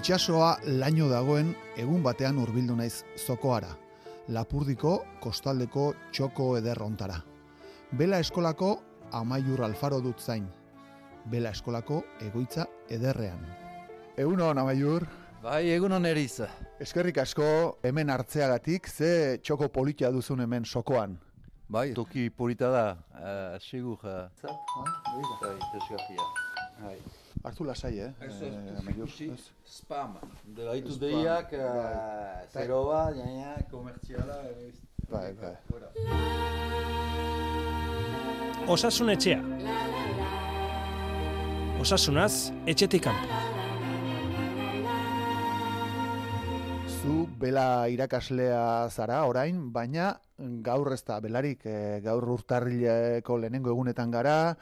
Itxasoa laino dagoen egun batean hurbildu naiz zokoara. Lapurdiko kostaldeko txoko ederrontara. Bela eskolako amaiur alfaro dut zain. Bela eskolako egoitza ederrean. Egun hon amaiur, Bai, egun on eriz. eskerrik asko hemen hartzeagatik, ze txoko politia duzun hemen sokoan. Bai, toki polita da, uh, segur. Uh, bai, Bai. Hartu lasai, eh? Eh, ez? spam. Dela hitu Spam, deiak, bai. uh, zero bat, jaina, komertziala. eh, Bai, bai. Osasun etxea. Osasunaz, etxetik kanpo. Zu bela irakaslea zara orain, baina gaur ez da belarik, e, gaur urtarrileko lehenengo egunetan gara,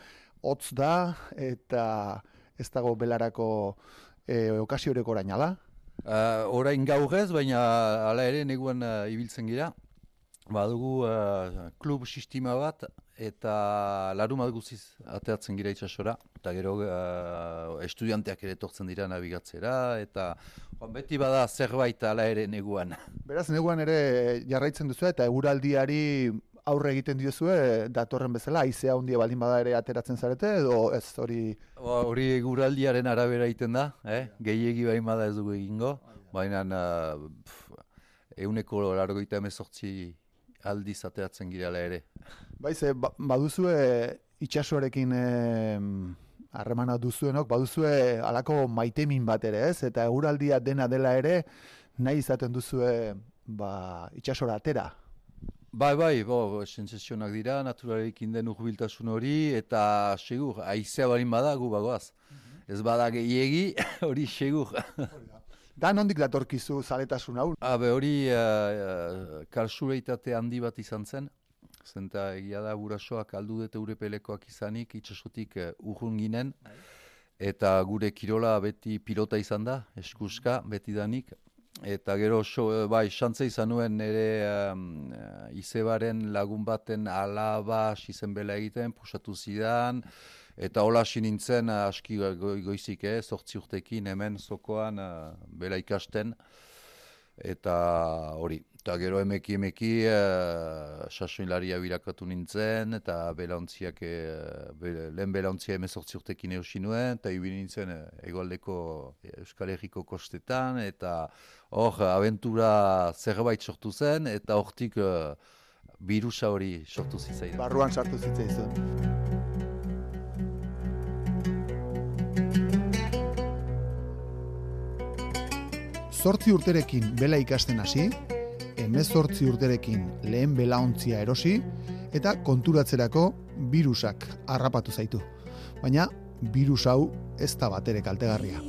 hotz da eta ez dago belarako e, okasioreko orain, ala? Uh, orain gaur ez, baina hala ere neguan uh, ibiltzen gira. Badugu uh, klub sistema bat eta larumat guziz ateatzen gira itxasora. Eta gero uh, estudianteak ere etortzen dira nabigatzera eta joan, beti bada zerbait hala ere neguan. Beraz, neguan ere jarraitzen duzu eta eguraldiari aurre egiten diozue datorren bezala, haizea handia baldin bada ere ateratzen zarete edo ez hori Ba, Hori eguraldiaren arabera egiten da, eh? gehiegi bain bada ez dugu egingo, baina uh, euneko largoita emezortzi aldiz ateatzen girela ere. Bai, ze ba- baduzue itxasoarekin em, harremana duzuenok, baduzue alako maitemin bat ere, ez? Eta eguraldia dena dela ere, nahi izaten duzue ba, itxasora atera. Bai, bai, bo, sensazionak dira, naturalekin den urbiltasun hori, eta segur, aizea barin bada gu bagoaz. Ez bada gehiegi, hori segur. Da. Nondik datorkizu zaletasun hau? Habe hori uh, kalsureitate handi bat izan zen, zenta egia da burasoak aldu dute urepelekoak izanik, itxasotik uh, urrun ginen, eta gure kirola beti pilota izan da, eskuska, beti danik, eta gero so, eh, bai, xantza izan nuen ere um, uh, izebaren lagun baten alaba izen bela egiten, pusatu zidan, Eta hola hasi nintzen eh, aski go, goizik, eh, sortzi urtekin hemen zokoan eh, bela ikasten. Eta hori, eta gero emeki emeki uh, sasoinlaria birakatu nintzen, eta belauntziak, uh, be, lehen belauntzia emezortzi urtekin eusi nuen, eta ibili nintzen uh, egoaldeko Euskal Herriko kostetan, eta hor aventura zerbait sortu zen, eta hortik uh, birusa hori sortu zitzaidan. Barruan sartu zitzaizun. Zortzi urterekin bela ikasten hasi, emezortzi urterekin lehen belaontzia erosi, eta konturatzerako birusak harrapatu zaitu. Baina, birus hau ez da batere kaltegarria.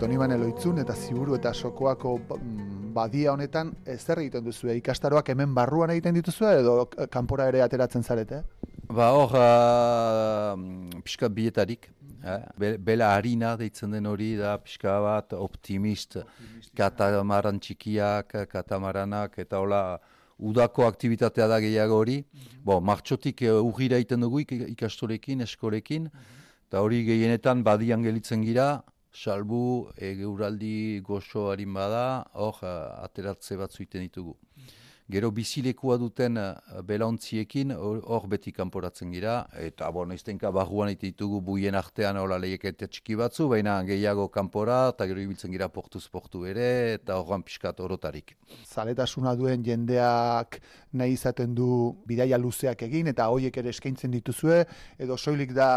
Toni Baneloitzun eta Ziburu eta Sokoako mm, badia honetan ez zer egiten duzu ikastaroak hemen barruan egiten dituzue edo eh, kanpora ere ateratzen zarete? Ba hor, uh, pixka bietarik, eh? Be- bela harina deitzen den hori da pixka bat optimist, katamaran txikiak, katamaranak, eta hola udako aktivitatea da gehiago hori. Bo, martxotik uh, urgira egiten dugu ik- ikastorekin, eskolekin, eta hori gehienetan badian gelitzen gira, salbu egeuraldi goxo harin bada, hor uh, ateratze batzu egiten ditugu. Gero bizilekua duten uh, belaontziekin hor beti kanporatzen gira, eta bon, iztenka barruan ditugu buien artean hola lehiaketa txiki batzu, baina gehiago kanpora, eta gero ibiltzen gira portuz portu ere, eta horran pixkat orotarik. Zaletasuna duen jendeak nahi izaten du bidaia luzeak egin eta hoiek ere eskaintzen dituzue edo soilik da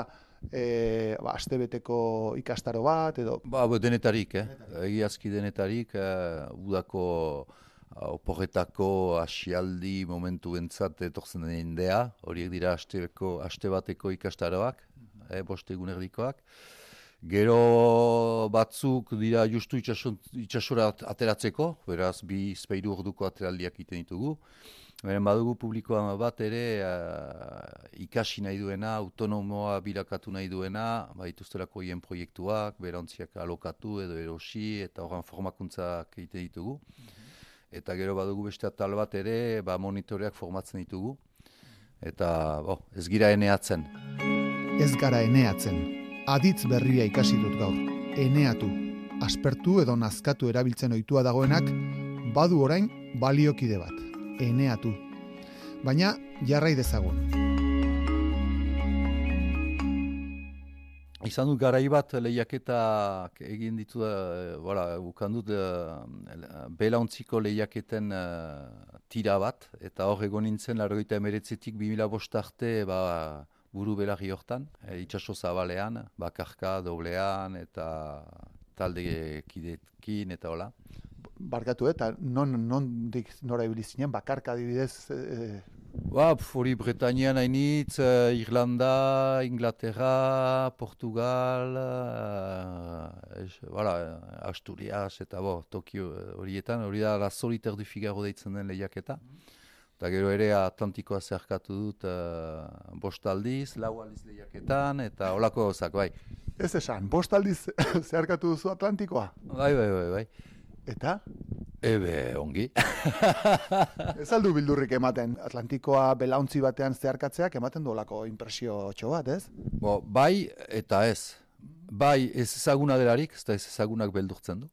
e, ba, astebeteko ikastaro bat edo Ba, denetarik, eh? egiazki denetarik, uh, udako oporretako asialdi momentu entzat etortzen den indea, horiek dira asteko, aste bateko ikastaroak, eh, boste egun erdikoak. Gero batzuk dira justu at- ateratzeko, beraz bi speiru orduko ateraldiak iten ditugu. Beren badugu publikoa bat ere uh, ikasi nahi duena, autonomoa bilakatu nahi duena, baituzterako hien proiektuak, berantziak alokatu edo erosi, eta horren formakuntzak egiten ditugu. Eta gero badugu beste atal bat ere, ba monitoreak formatzen ditugu. eta bo, ez gira eneatzen. Ez gara eneatzen. Aditz berria ikasi dut gaur. Eneatu. Aspertu edo nazkatu erabiltzen ohitua dagoenak, badu orain baliokide bat. Eneatu. Baina jarrai dezagun. Izan dut garai bat lehiaketak egin ditu, uh, voilà, bukan dut uh, belauntziko lehiaketen uh, tira bat, eta hor egon nintzen, largoita emeretzetik 2000 bost arte, ba, buru belarri hortan, e, itxaso zabalean, bakarka, doblean, eta talde kidekin, eta hola. Barkatu, eta non, non dik nora ibilizinen, bakarka adibidez, e, Ba, hori Bretañean hainitz, uh, Irlanda, Inglaterra, Portugal, uh, es, voilà, Asturias eta bo, Tokio horietan, hori da la soliter du Figaro deitzen den lehiaketa. Eta gero ere Atlantikoa zerkatu dut uh, bost aldiz, lau aldiz lehiaketan, eta holako gozak, bai. Ez esan, bost aldiz zerkatu duzu Atlantikoa? Bai, bai, bai, bai. Eta? Ebe, ongi. Ez aldu bildurrik ematen, Atlantikoa belauntzi batean zeharkatzeak ematen duolako impresio txo bat, ez? Bo, bai eta ez. Bai ez ezaguna delarik, ez da ez ezagunak beldurtzen du.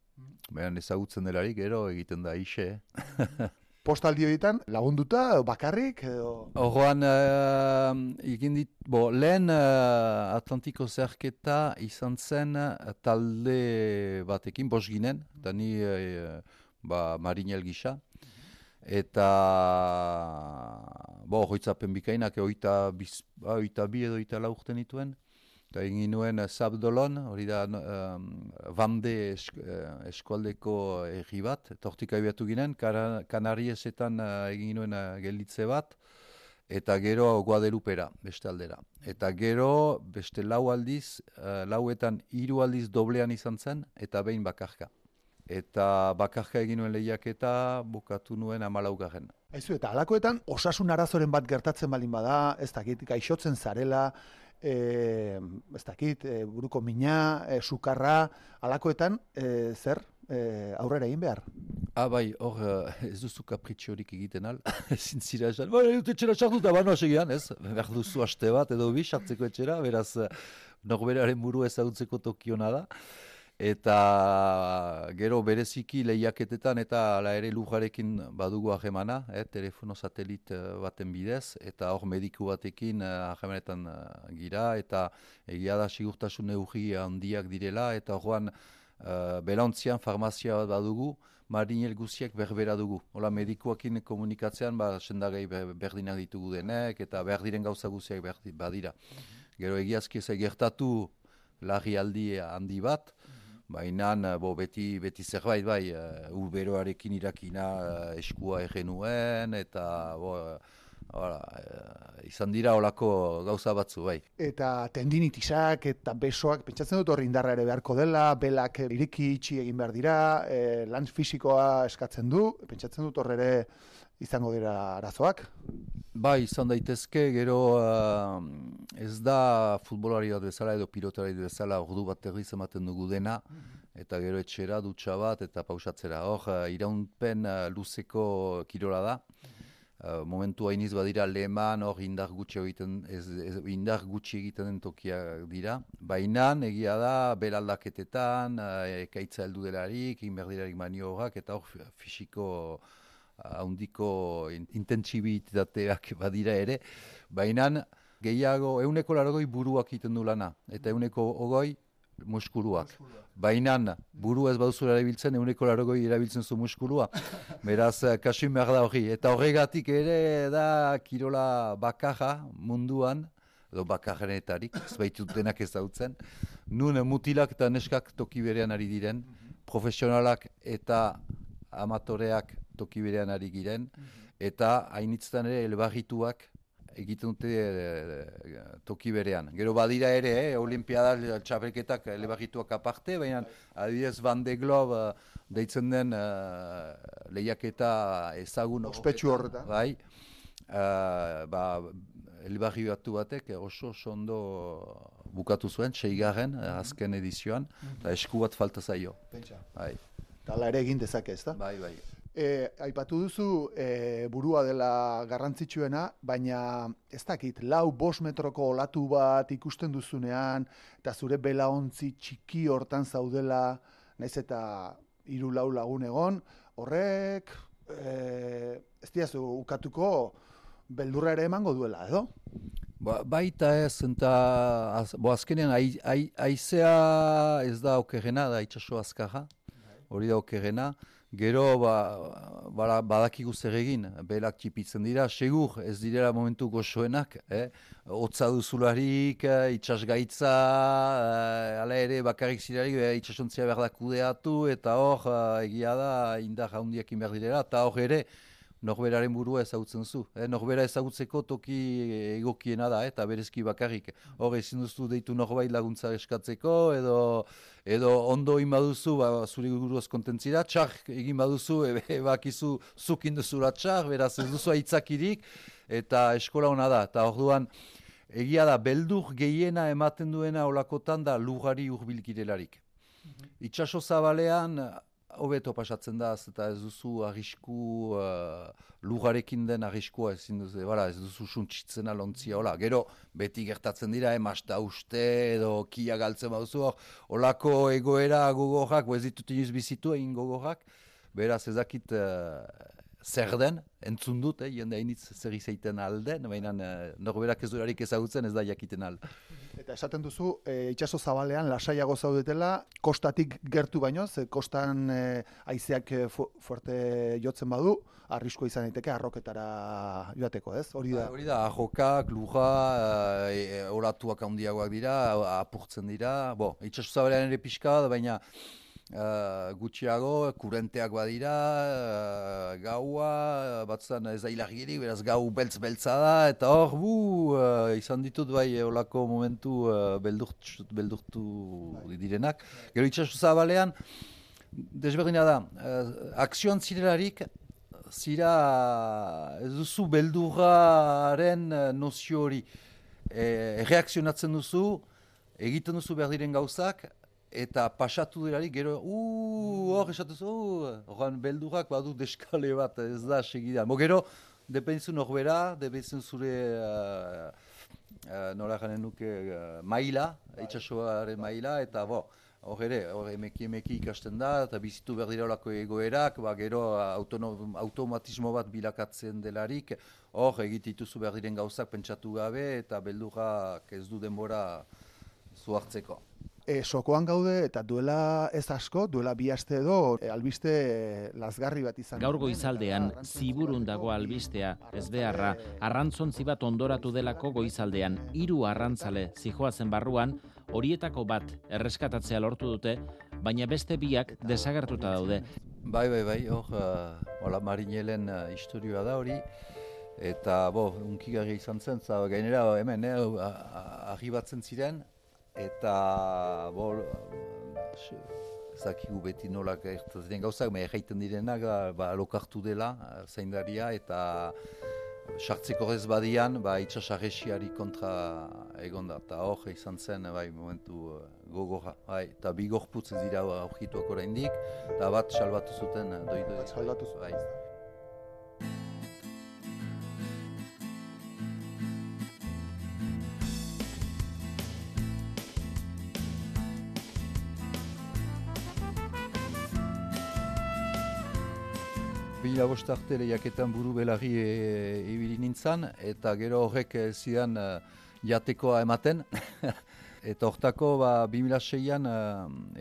Behan ezagutzen delarik, gero egiten da ise. Postaldi horietan lagunduta, bakarrik? Edo... Horroan, uh, egin dit, bo, lehen uh, Atlantiko zerketa izan zen talde batekin, bos ginen, eta ni uh, ba, marinel gisa. Eta, bo, hoitzapen bikainak, oita, biz, ba, oita bi edo oita laurten dituen. Eta egin nuen Zabdolon, hori da um, Vande esk, uh, eskualdeko erri bat, eta hortik ginen, Kanariesetan uh, egin nuen uh, gelditze bat, eta gero Guadelupera, beste aldera. Eta gero, beste lau aldiz, uh, lauetan hiru aldiz doblean izan zen, eta behin bakarka eta bakarka egin nuen lehiak eta bukatu nuen amalaugarren. Aizu, eta alakoetan osasun arazoren bat gertatzen balin bada, ez dakit, gaixotzen zarela, e, ez dakit, e, buruko mina, e, sukarra, alakoetan, e, zer, e, aurrera egin behar? Ah, bai, hor, ez duzu kapritxo horik egiten al, ezin zira esan, bai, etxera sartu eta banoa segian, ez, behar duzu aste bat, edo bi, sartzeko etxera, beraz, norberaren buru ezagutzeko tokiona da eta gero bereziki lehiaketetan eta ala ere lujarekin badugu ahemana, eh, telefono satelit eh, baten bidez, eta hor mediku batekin eh, ahemanetan eh, gira, eta egia da sigurtasun eugi handiak direla, eta horrean eh, belantzian farmazia bat badugu, marinel guziak berbera dugu. Hola medikuakin komunikatzean, ba, sendagai berdinak ditugu denek, eta berdiren gauza guziak badira. Gero egiazki ez gertatu larri aldi handi bat, Baina, eh, bo, beti, beti zerbait, bai, uh, uberoarekin irakina uh, eskua egenuen, eta, bo, uh, izan dira olako gauza batzu, bai. Eta tendinitisak eta besoak, pentsatzen dut horri indarra ere beharko dela, belak iriki itxi egin behar dira, e, lan fisikoa eskatzen du, pentsatzen dut horre ere izango dira arazoak? Bai, izan daitezke, gero uh, ez da futbolari bat bezala edo pilotari bezala ordu bat erriz ematen dugu dena, eta gero etxera, dutxa bat eta pausatzera. Hor, uh, iraunpen uh, luzeko kirola da. Uh, momentu hainiz badira leheman hor indar gutxi egiten, ez, ez, indar gutxi egiten den tokiak dira. Baina egia da, belaldaketetan, uh, ekaitza heldu delarik, inberdirarik manioak, eta hor fisiko handiko intentsibitateak badira ere, baina gehiago euneko largoi buruak egiten du lana, eta euneko ogoi muskuruak. Baina buru ez baduzura erabiltzen, euneko largoi erabiltzen zu muskulua. Beraz, eh, kasu behar da hori. Eta horregatik ere da kirola bakarra munduan, edo bakarrenetarik, ez baitut denak ez dautzen. Nun mutilak eta neskak toki berean ari diren, profesionalak eta amatoreak toki berean ari giren, eta hainitztan ere elbarrituak egiten dute e, toki berean. Gero badira ere, eh, olimpiada txapelketak elbarrituak aparte, baina adibidez Van de Globe uh, deitzen den uh, lehiaketa ezagun ospetsu horretan. Bai, uh, ba, elbarri batu batek oso ondo bukatu zuen, seigarren, mm azken edizioan, eta esku bat falta zaio. Pentsa. Bai. Tala ere egin dezake, ez da? Bai, bai. E, aipatu duzu e, burua dela garrantzitsuena, baina ez dakit, lau bos metroko olatu bat ikusten duzunean, eta zure belaontzi txiki hortan zaudela, naiz eta hiru lau lagun egon, horrek e, ez diazu ukatuko beldurra ere emango duela, edo? Ba, baita ez, eta az, bo azkenean ai- ai- aizea ez da okerrena, da itxaso azkarra, hori da okerrena. Gero ba, bara, badakigu zer egin, belak txipitzen dira, segur ez direla momentu goxoenak, eh? Otza duzularik, eh, itxas gaitza, eh, ala ere bakarrik zirarik eh, itxasontzia behar da eta hor eh, egia da indar handiak behar direla, eta hor ere norberaren burua ezagutzen zu. Eh? Norbera ezagutzeko toki egokiena da, eh? eta berezki bakarrik. Hor ezin duzu deitu norbait laguntza eskatzeko, edo, edo ondo egin baduzu, ba, zure guruaz kontentzira, txar egin baduzu, ebe, bakizu zuk induzula txar, beraz ez duzu aitzakirik, eta eskola hona da. Eta orduan, egia da, beldur gehiena ematen duena olakotan da lugari urbilkirelarik. Itxaso zabalean, hobeto pasatzen da, eta ez duzu arrisku, uh, lugarekin den arriskua ezin duzu, bara, ez duzu suntsitzen alontzia, hola. Gero, beti gertatzen dira, emasta uste, edo kia galtzen baduzu, holako egoera gogorrak, ez ditut inoiz bizitu egin gogorrak, beraz ez dakit uh, zer den, entzun dut, eh, jende hainitz zer izaiten alden, baina uh, norberak ez durarik ezagutzen ez da jakiten al. Eta esaten duzu, e, itxaso zabalean lasaiago zaudetela, kostatik gertu baino, ze kostan e, aizeak e, fu- fuerte jotzen badu, arrisko izan daiteke arroketara joateko, ez? Hori da. Ba, Hori da, ahokak, luja, e, e, olatuak handiagoak dira, apurtzen dira, bo, itxaso zabalean ere pixka, baina uh, gutxiago, kurenteak badira, uh, gaua, batzutan ez da hilargirik, beraz gau beltz-beltza da, eta hor, bu, uh, izan ditut bai olako momentu uh, beldurtu, beldurtu direnak. Gero itxaso zabalean, desberdina da, uh, akzioan zirelarik, zira ez duzu beldurraren eh, nozio hori e, reakzionatzen duzu, egiten duzu behar diren gauzak, eta pasatu delarik gero, uuu, hor esatu zu, horren beldurrak badu deskale bat, ez da segidan. Bo gero, dependizu norbera, dependizu zure, uh, uh, nola janen nuke, uh, maila, itxasoaren maila, eta bo, hor ere, hor emeki emeki ikasten da, eta bizitu behar dira horako egoerak, ba, gero autono, automatismo bat bilakatzen delarik, hor egitituzu behar diren gauzak pentsatu gabe, eta beldurrak ez du denbora zuhartzeko. E, sokoan gaude eta duela ez asko, duela bi aste edo, e, albiste e, lazgarri bat izan. Gaur genuen, goizaldean eta ziburun dago albistea, ez beharra, arrantzontzi bat ondoratu delako goizaldean, hiru arrantzale zijoazen barruan, horietako bat erreskatatzea lortu dute, baina beste biak desagertuta daude. Bai, bai, bai, hor, uh, hola marinelen uh, historioa da hori, eta, bo, unkigarria izan zen, za, gainera hemen, eh, a- a- arribatzen ziren, eta, bo, zakigu beti nola gertatzen diren gauzak, me erraiten direnak, da, ba, lokartu dela, zaindaria, eta sartzeko ez badian, ba, itxasarresiari kontra egon da, eta hor izan zen, bai, momentu uh, gogorra, bai, eta bi gorputz ez dira aurkituak oraindik, eta bat salbatu zuten, uh, doi doi. Bat salbatu zuten, Bai. Bila bost arte lehiaketan buru belarri e, ibili nintzan, eta gero horrek e, zidan e, jatekoa ematen. eta hortako ba, 2006an e,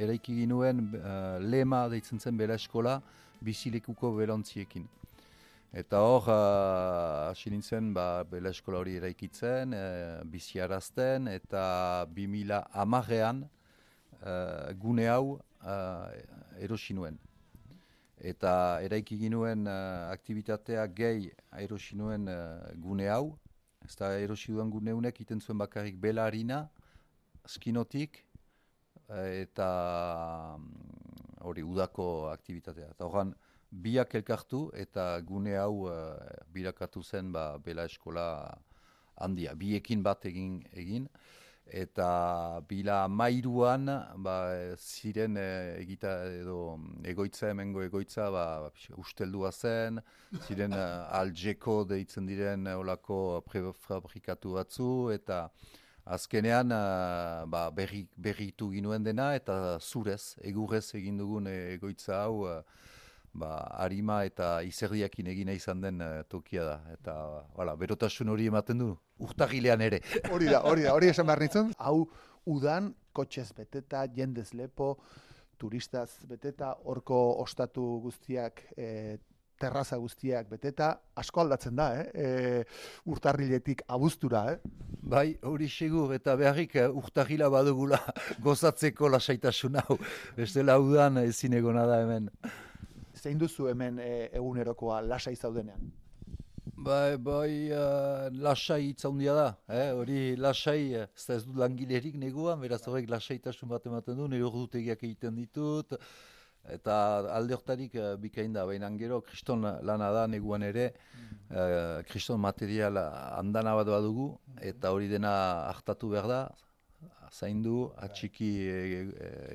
eraiki ginuen e, lema deitzen zen bela eskola bizilekuko belontziekin. Eta hor, uh, hasi nintzen, ba, bela eskola hori eraikitzen, uh, biziarazten, eta 2000 amarean uh, gune hau uh, erosi nuen. Eta eraiki ginuen uh, aktibitatea gehi erosi nuen uh, gune hau. Ez da erosi duen gune honek iten zuen bakarrik bela harina, skinotik, eh, eta mm, hori udako aktibitatea. Eta horren, biak elkartu eta gune hau uh, birakatu zen ba, bela eskola handia. Biekin bat egin, egin. Eta bila mairuan ba, ziren e, egita edo egoitza hemengo egoitza ba, usteldua zen, ziren e, aljeko deitzen diren olako prefabrikatu batzu eta azkenean ba, berri, berritu ginuen dena eta zurez, egurrez egin dugun egoitza hau ba, harima eta izerdiakin egina izan den tokia da. Eta, wala, berotasun hori ematen du, urtagilean ere. Hori da, hori da, hori esan behar nintzen. Hau, udan, kotxez beteta, jendez lepo, turistaz beteta, horko ostatu guztiak, e, terraza guztiak beteta, asko aldatzen da, eh? E, urtarriletik abuztura, eh? Bai, hori segur, eta beharrik urtarrila badugula gozatzeko lasaitasun hau. Bestela udan ezin egona da hemen zein duzu hemen e, egunerokoa lasai zaudenean? Bai, bai, uh, lasai itzaundia da, eh? hori lasai, eh, ez da ez dut langilerik neguan, beraz horrek lasaitasun bat ematen du, nire urdutegiak egiten ditut, eta alde hortarik uh, bikain da, baina gero kriston lana da neguan ere, uh, kriston material handana bat badugu, eta hori dena hartatu behar da, zaindu, atxiki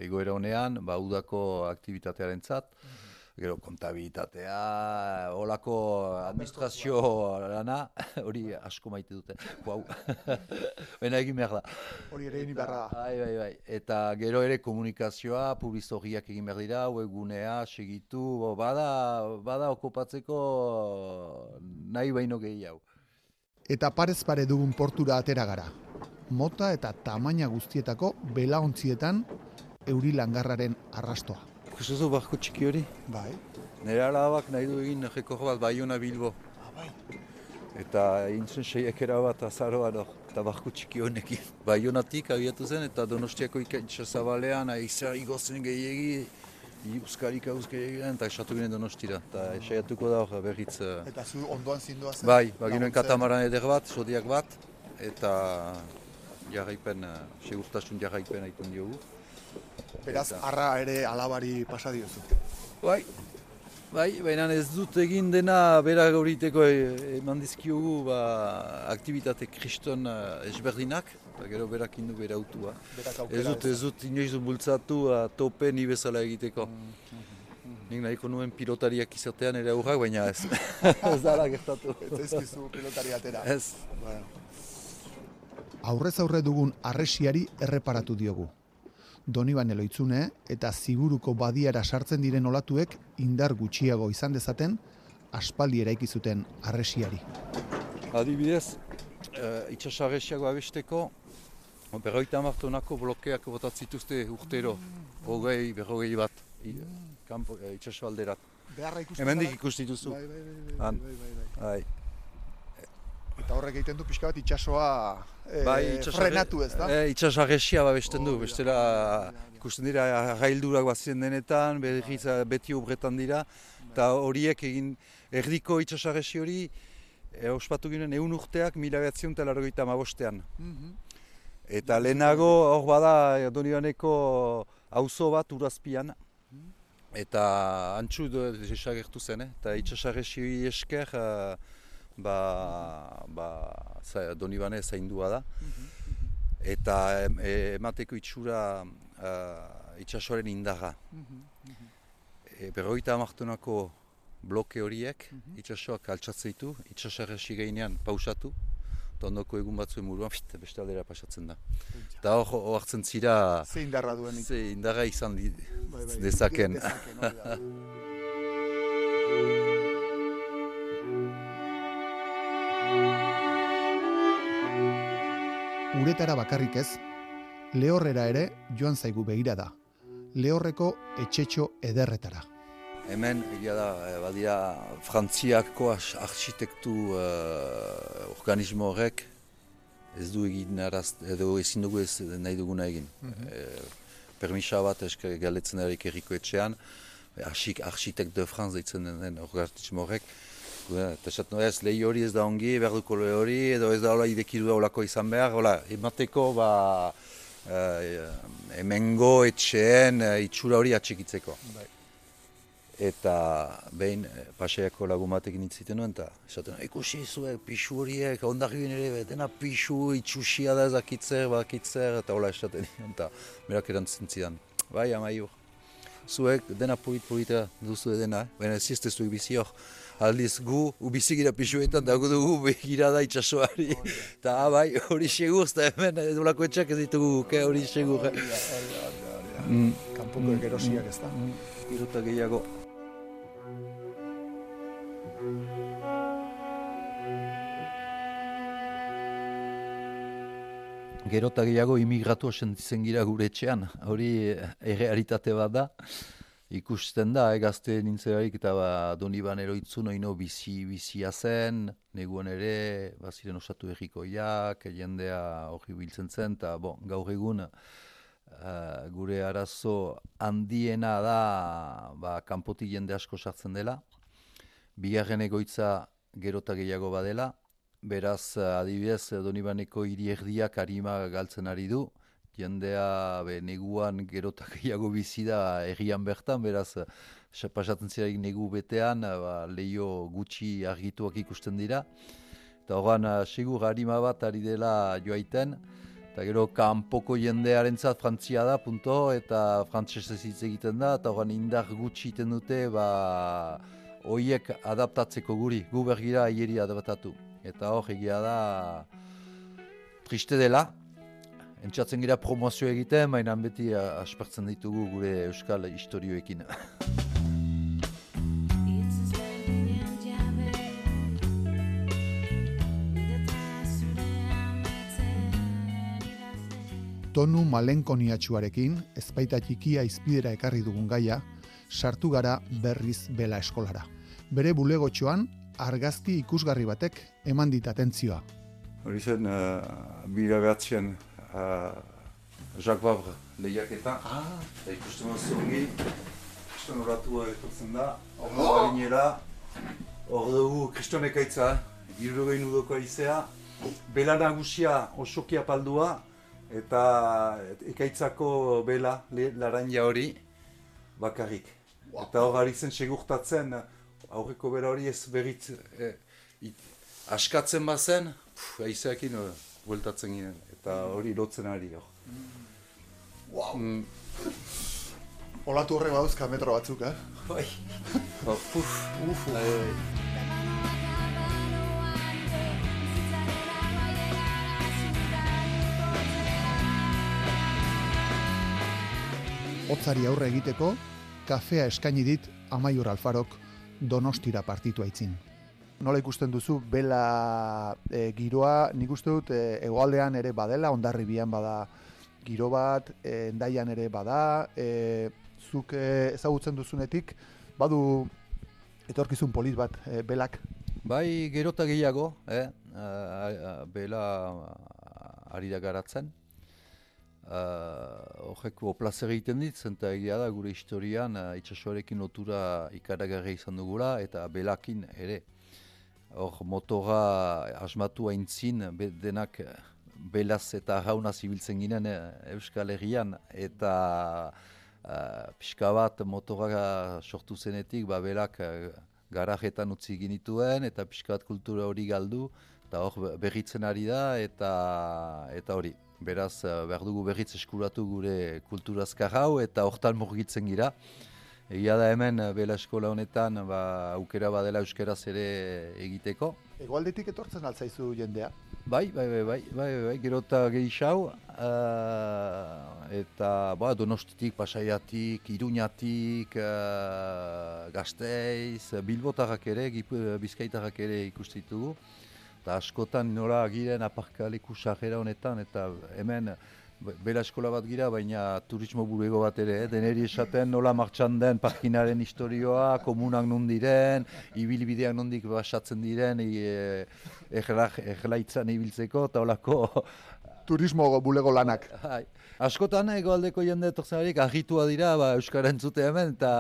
egoera honean, ba, udako aktivitatearen zat, gero kontabilitatea, olako administrazio lana, hori asko maite dute, guau, baina egin behar da. Hori ere egin behar da. Bai, bai, bai. Eta gero ere komunikazioa, publizoriak egin behar dira, webgunea, segitu, bada, bada okupatzeko nahi baino gehiago. Eta parez pare dugun portura atera gara. Mota eta tamaina guztietako belaontzietan euri langarraren arrastoa. Ikusten barko txiki hori? Bai. Nire alabak nahi du egin rekor bat Baiona Bilbo. Ah, bai. Eta egin zen seiekera bat azaroa da. Eta barko txiki honekin. Baionatik abiatu zen eta donostiako ikaitxa zabalean aizera igozen gehiagi. Euskarik euskarik eta esatu ginen donostira. Eta esaiatuko da hor berriz. Eh, eta zu ondoan zindua zen? Bai, baginoen katamaran eder bat, zodiak bat. Eta jarraipen, eh, segurtasun jarraipen haitun diogu. Beraz, arra ere alabari pasa diozu. Bai, bai, baina ez dut egin dena bera gauriteko e, eman dizkiogu ba, aktivitate kriston uh, ezberdinak, eta gero berak indu bera autua. Ez dut, ez dut inoiz bultzatu uh, tope ni bezala egiteko. Mm, mm, mm. Nik nahiko nuen pilotariak izatean ere aurrak, baina ez. ez dara gertatu. Ez ezkizu pilotariatera. Ez. Bueno. Aurrez aurre dugun arresiari erreparatu diogu. Doniban eloitzune eta ziburuko badiara sartzen diren olatuek indar gutxiago izan dezaten aspaldi eraiki zuten arresiari. Adibidez, e, itxasarresiago abesteko, berroita martonako blokeak botatzituzte urtero, hogei, berrogei bat, kampo, e, itxasualderat. Beharra ikusten Hemen dik ikustituzu. Bai, bai, bai, bai, bai, bai, bai. Eta horrek egiten du pixka bat itxasoa e, bai, frenatu ez da? E, itxasarresia babesten du, bestela ikusten dira gaildurak bat ziren denetan, berriz beti obretan dira, eta horiek egin erdiko itxasarresi hori e, ospatu ginen egun urteak mila behatzion eta largoita mabostean. Mhm. Eta lehenago hor bada Donibaneko auzo bat urazpian, mhm. eta antxu desagertu zen, eh? eta itxasarresi esker ba, ba, za, doni bane zaindua da. Eta emateko itxura uh, itxasoaren indaga. E, berroita amartunako bloke horiek, itxasoak altxatzeitu, itxasarresi gainean pausatu, eta ondoko egun batzuen muruan, fit, beste aldera pasatzen da. Eta hor hartzen zira... Ze indarra duen. Ze indarra izan di, bai, bai, dezaken. uretara bakarrik ez, lehorrera ere joan zaigu begira da. Lehorreko etxetxo ederretara. Hemen, egia da, eh, badira, frantziako arxitektu uh, organismo horrek ez du egin araz, edo ezin dugu ez nahi duguna egin. Mm permisa bat esker galetzen erik eriko etxean, arxitek de France deitzen den organismo horrek, Eta esaten ez, lehi hori ez da ongi, behar lehi hori, edo ez da hola idekidu da holako izan behar, hola, emateko ba, uh, emengo etxeen uh, itxura hori atxikitzeko. Bai. eta behin eh, pasaiako lagun batekin itziten nuen, eta esaten ikusi zuek pixu horiek, ondarri ere, dena pixu, itxusia da ezakitzer, bakitzer, eta hola esaten nuen, eta berak erantzen zidan. Bai, amaiur, zuek dena purit-purita duzu edena, eh? baina ez ez zuek bizi hor, aldiz gu, ubizigira pixuetan, da gu dugu begira da itxasoari, eta ah, bai, hori segur, eta hemen edulako etxak ez ditugu, hori segur. Kanpoko egerosiak ez da. Iruta gehiago. Gero eta gehiago imigratu sentitzen gira gure etxean, hori errealitate bat da. Ikusten da, eh, nintzeraik eta ba, doni ban eroitzu noino bizi, bizia zen, neguan ere, baziren osatu errikoiak, jendea hori biltzen zen, eta bon, gaur egun uh, gure arazo handiena da ba, kanpoti jende asko sartzen dela, bigarren egoitza gero eta gehiago badela, beraz adibidez donibaneko hiri erdiak harima galtzen ari du, jendea be, neguan gerotak gehiago bizi da egian bertan, beraz, pasatzen ziraik negu betean, ba, leio gutxi argituak ikusten dira. Eta horren, segur harima bat ari dela joaiten, eta gero kanpoko jendearen zat frantzia da, punto, eta frantzesez hitz egiten da, eta horren indar gutxi iten dute, ba, hoiek adaptatzeko guri, gu bergira hieri adaptatu. Eta hor, egia da, triste dela, Entzatzen gira promozio egiten, baina beti aspertzen ditugu gure euskal historioekin. Tonu malenkoniatxuarekin, ezpaita txikia izpidera ekarri dugun gaia, sartu gara berriz bela eskolara. Bere bulegotxoan, argazki ikusgarri batek eman dit atentzioa. Hori zen, uh, Jacques Vabre lehiaketa. Ah. Ikusten bat zongi, kriston horatua etortzen da, hor oh. gainera, hor dugu kriston ekaitza, irrogein udoko aizea, bela nagusia osokia paldua, eta ekaitzako bela, laranja hori, bakarrik. Eta hor ari zen segurtatzen, aurreko bela hori ez berriz, eh, askatzen bazen, aizeakin uh, bueltatzen ginen eta hori lotzen ari jo. Wow. Mm. Olatu horre bauzka metro batzuk, eh? Bai. Ba, uf, uf, Otzari aurre egiteko, kafea eskaini dit Amaiur Alfarok donostira partitu aitzin nola ikusten duzu bela e, giroa, nik uste dut e, egoaldean ere badela, ondarri bian bada giro bat, e, endaian ere bada, e, zuk e, ezagutzen duzunetik, badu etorkizun polit bat e, belak? Bai, gerota gehiago, eh? bela ari da garatzen. Horreko uh, egiten dit, zenta egia da gure historian itxasoarekin lotura ikaragarri izan dugula eta belakin ere hor motora asmatu haintzin, denak eh, belaz eta jauna zibiltzen ginen eh, Euskal Herrian, eta uh, pixka bat motora sortu zenetik, ba, belak garajetan utzi ginituen, eta pixka bat kultura hori galdu, eta hor berritzen ari da, eta eta hori. Beraz, behar dugu berritz eskuratu gure kulturazkar hau, eta hortan murgitzen gira. Egia da hemen, eh, bela eskola honetan, ba, aukera badela euskeraz ere egiteko. Egoaldetik etortzen altzaizu jendea? Bai, bai, bai, bai, bai, bai, gero eta gehixau, uh, eta ba, donostitik, pasaiatik, iruñatik, uh, gazteiz, bilbotarrak ere, bizkaitarrak ere ikustitugu. Eta askotan nora giren aparkaleku sajera honetan, eta hemen, bela eskola bat gira, baina turismo burego bat ere, eh? deneri esaten nola martxan den parkinaren historioa, komunak non diren, ibilbideak nondik basatzen diren, e, egelaitzan ibiltzeko, eta olako... Turismo bulego lanak. Hai. Askotan egoaldeko jende etortzen agitua dira, ba, Euskaren zute hemen, eta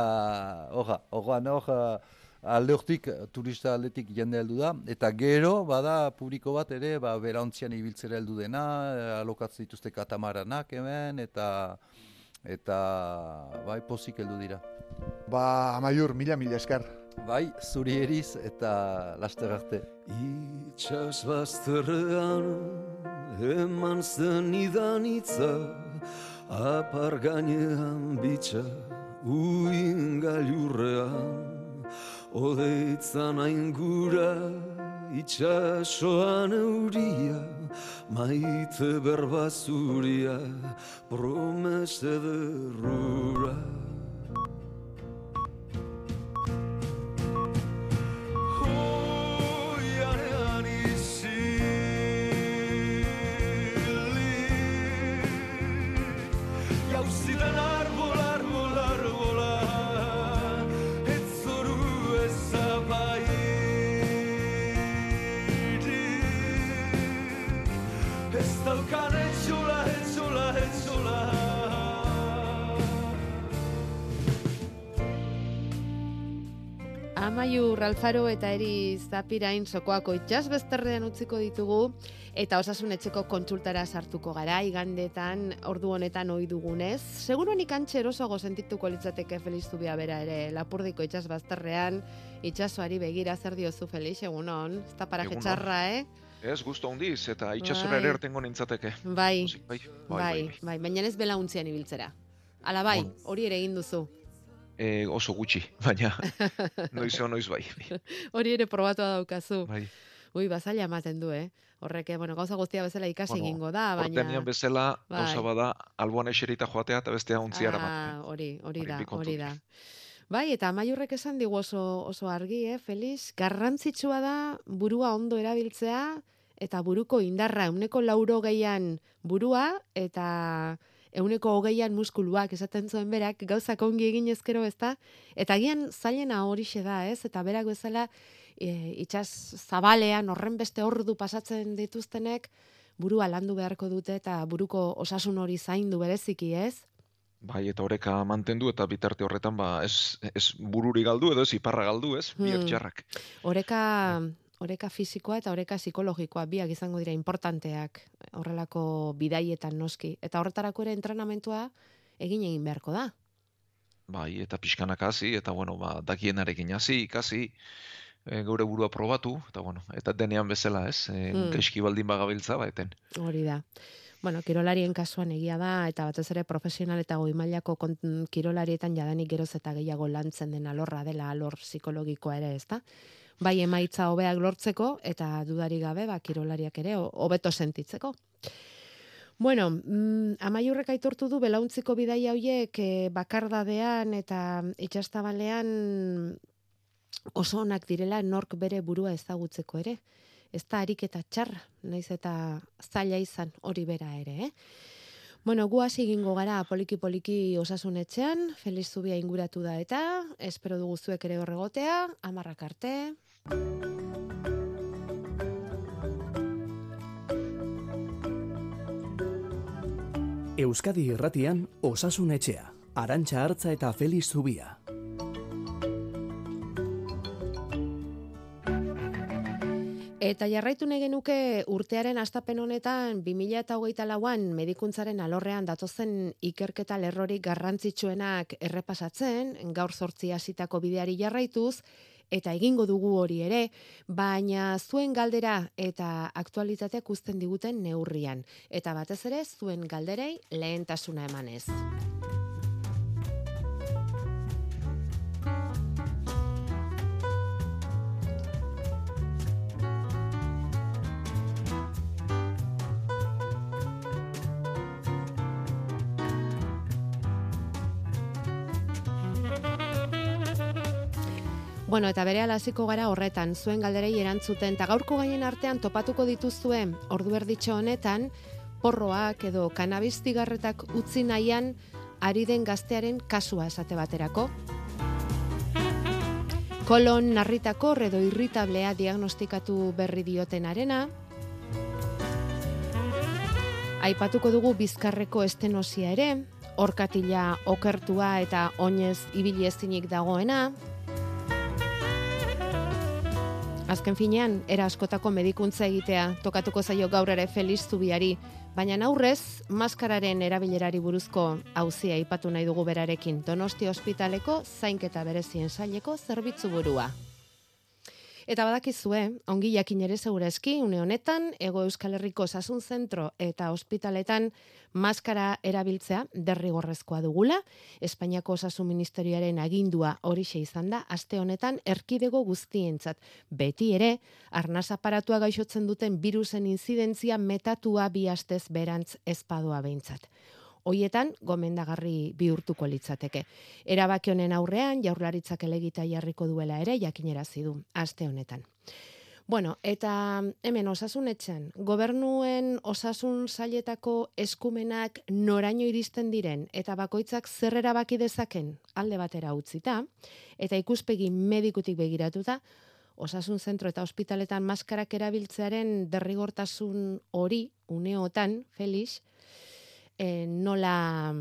hoja, hoja, hoja, alde hortik, turista aldetik jende heldu da, eta gero, bada, publiko bat ere, ba, bera ontzian ibiltzera heldu dena, alokatzen dituzte katamaranak hemen, eta eta bai pozik heldu dira. Ba, amaiur, mila mila esker. Bai, zuri eriz eta laster arte. Itxas bazterrean eman zen idanitza apar gainean bitxa uin gailurrean odeitzan aingura itxasoan euria maite berbazuria promese derrura Amaiur Alfaro eta Eri Zapirain sokoako itxas bezterrean utziko ditugu eta osasun etxeko kontsultara sartuko gara igandetan ordu honetan ohi dugunez. Seguro nik antxe erosoago sentituko litzateke Feliz Zubia bera ere Lapurdiko itxas bazterrean itxasoari begira zer diozu Feliz egunon. Ez da paraje txarra, eh? Ez, guztu handiz, eta itxasora Bai. ere ertengo nintzateke. Bai, Pozik, bai, bai, bai, baina ez belauntzian ibiltzera. Ala bai, hori ere egin duzu. E, oso gutxi, baina noiz noiz bai. Hori ere probatua daukazu. bai. Ui, bazaila ematen du, eh? Horrek, bueno, gauza guztia bezala ikasi Bueno, egingo da, baina... Hortenean bezala, Bai. gauza bada, alboan eserita joatea eta bestea untziara Ah, hori, hori Hori da, hori da. Bai, eta amaiurrek esan digu oso, oso argi, eh, Feliz? Garrantzitsua da burua ondo erabiltzea eta buruko indarra, euneko lauro geian burua eta euneko hogeian muskuluak esaten zuen berak, gauzak ongi egin ezkero ez da, eta agian zailena horixe da, ez? Eta berak bezala e, itxas zabalean horren beste ordu pasatzen dituztenek burua landu beharko dute eta buruko osasun hori zaindu bereziki, ez? Bai, eta oreka mantendu eta bitarte horretan, ba, ez, ez bururi galdu edo ez iparra galdu, ez? Biak Hmm. txarrak. Oreka, oreka fisikoa eta oreka psikologikoa biak izango dira importanteak horrelako bidaietan noski. Eta horretarako ere entrenamentua egin egin beharko da. Bai, eta pixkanak hasi, eta bueno, ba, dakienarekin hasi, ikasi, e, geure burua probatu, eta bueno, eta denean bezala, ez? E, Hmm. Gaizki baldin bagabiltza, ba, eten. Hori da. Bueno, kirolarien kasuan egia da, eta batez ere profesional eta goi mailako kirolarietan jadanik geroz eta gehiago lantzen den alorra dela alor psikologikoa ere, ezta? Bai emaitza hobeak lortzeko, eta dudari gabe, ba, kirolariak ere ho- hobeto sentitzeko. Bueno, mm, amaiurrek aitortu du belauntziko bidaia hoiek eh, bakardadean eta itxastabalean oso onak direla nork bere burua ezagutzeko ere. Ez da ariketa txarra, naiz eta zaila izan hori bera ere, eh? Bueno, gu hasi egingo gara poliki-poliki osasunetxean, Feliz Zubia inguratu da eta, espero dugu zuek ere horregotea, amarrak arte. Euskadi Irratian Osasun Etxea, Arantxa Hartza eta Feliz Zubia. Eta jarraitu nahi genuke urtearen astapen honetan 2008 lauan medikuntzaren alorrean datozen ikerketa lerrorik garrantzitsuenak errepasatzen, gaur sortzi hasitako bideari jarraituz, eta egingo dugu hori ere, baina zuen galdera eta aktualitateak uzten diguten neurrian. Eta batez ere zuen galderei lehentasuna emanez. Bueno, eta bere hasiko gara horretan, zuen galderei erantzuten, eta gaurko gaien artean topatuko dituzue, ordu erditxo honetan, porroak edo kanabis zigarretak utzi nahian ari den gaztearen kasua esate baterako. Kolon narritakor edo irritablea diagnostikatu berri dioten arena. Aipatuko dugu bizkarreko estenosia ere, orkatila okertua eta oinez ibili ezinik dagoena, Azken finean, era askotako medikuntza egitea tokatuko zaio gaur ere Feliz Zubiari Baina aurrez, maskararen erabilerari buruzko hauzia aipatu nahi dugu berarekin Donosti Ospitaleko zainketa berezien saileko zerbitzu burua. Eta badakizue, ongi jakin ere segurazki, une honetan, Ego Euskal Herriko Osasun Zentro eta ospitaletan maskara erabiltzea derrigorrezkoa dugula. Espainiako Osasun Ministerioaren agindua horixe izan da, aste honetan erkidego guztientzat. Beti ere, arnaz aparatua gaixotzen duten virusen inzidentzia metatua bi astez berantz ezpadua behintzat hoietan gomendagarri bihurtuko litzateke. Erabaki honen aurrean jaurlaritzak elegita jarriko duela ere jakinerazi du aste honetan. Bueno, eta hemen osasunetxan, gobernuen osasun sailetako eskumenak noraino iristen diren eta bakoitzak zer erabaki dezaken alde batera utzita eta ikuspegi medikutik begiratuta, osasun zentro eta ospitaletan maskarak erabiltzearen derrigortasun hori uneotan, Felix, e, nola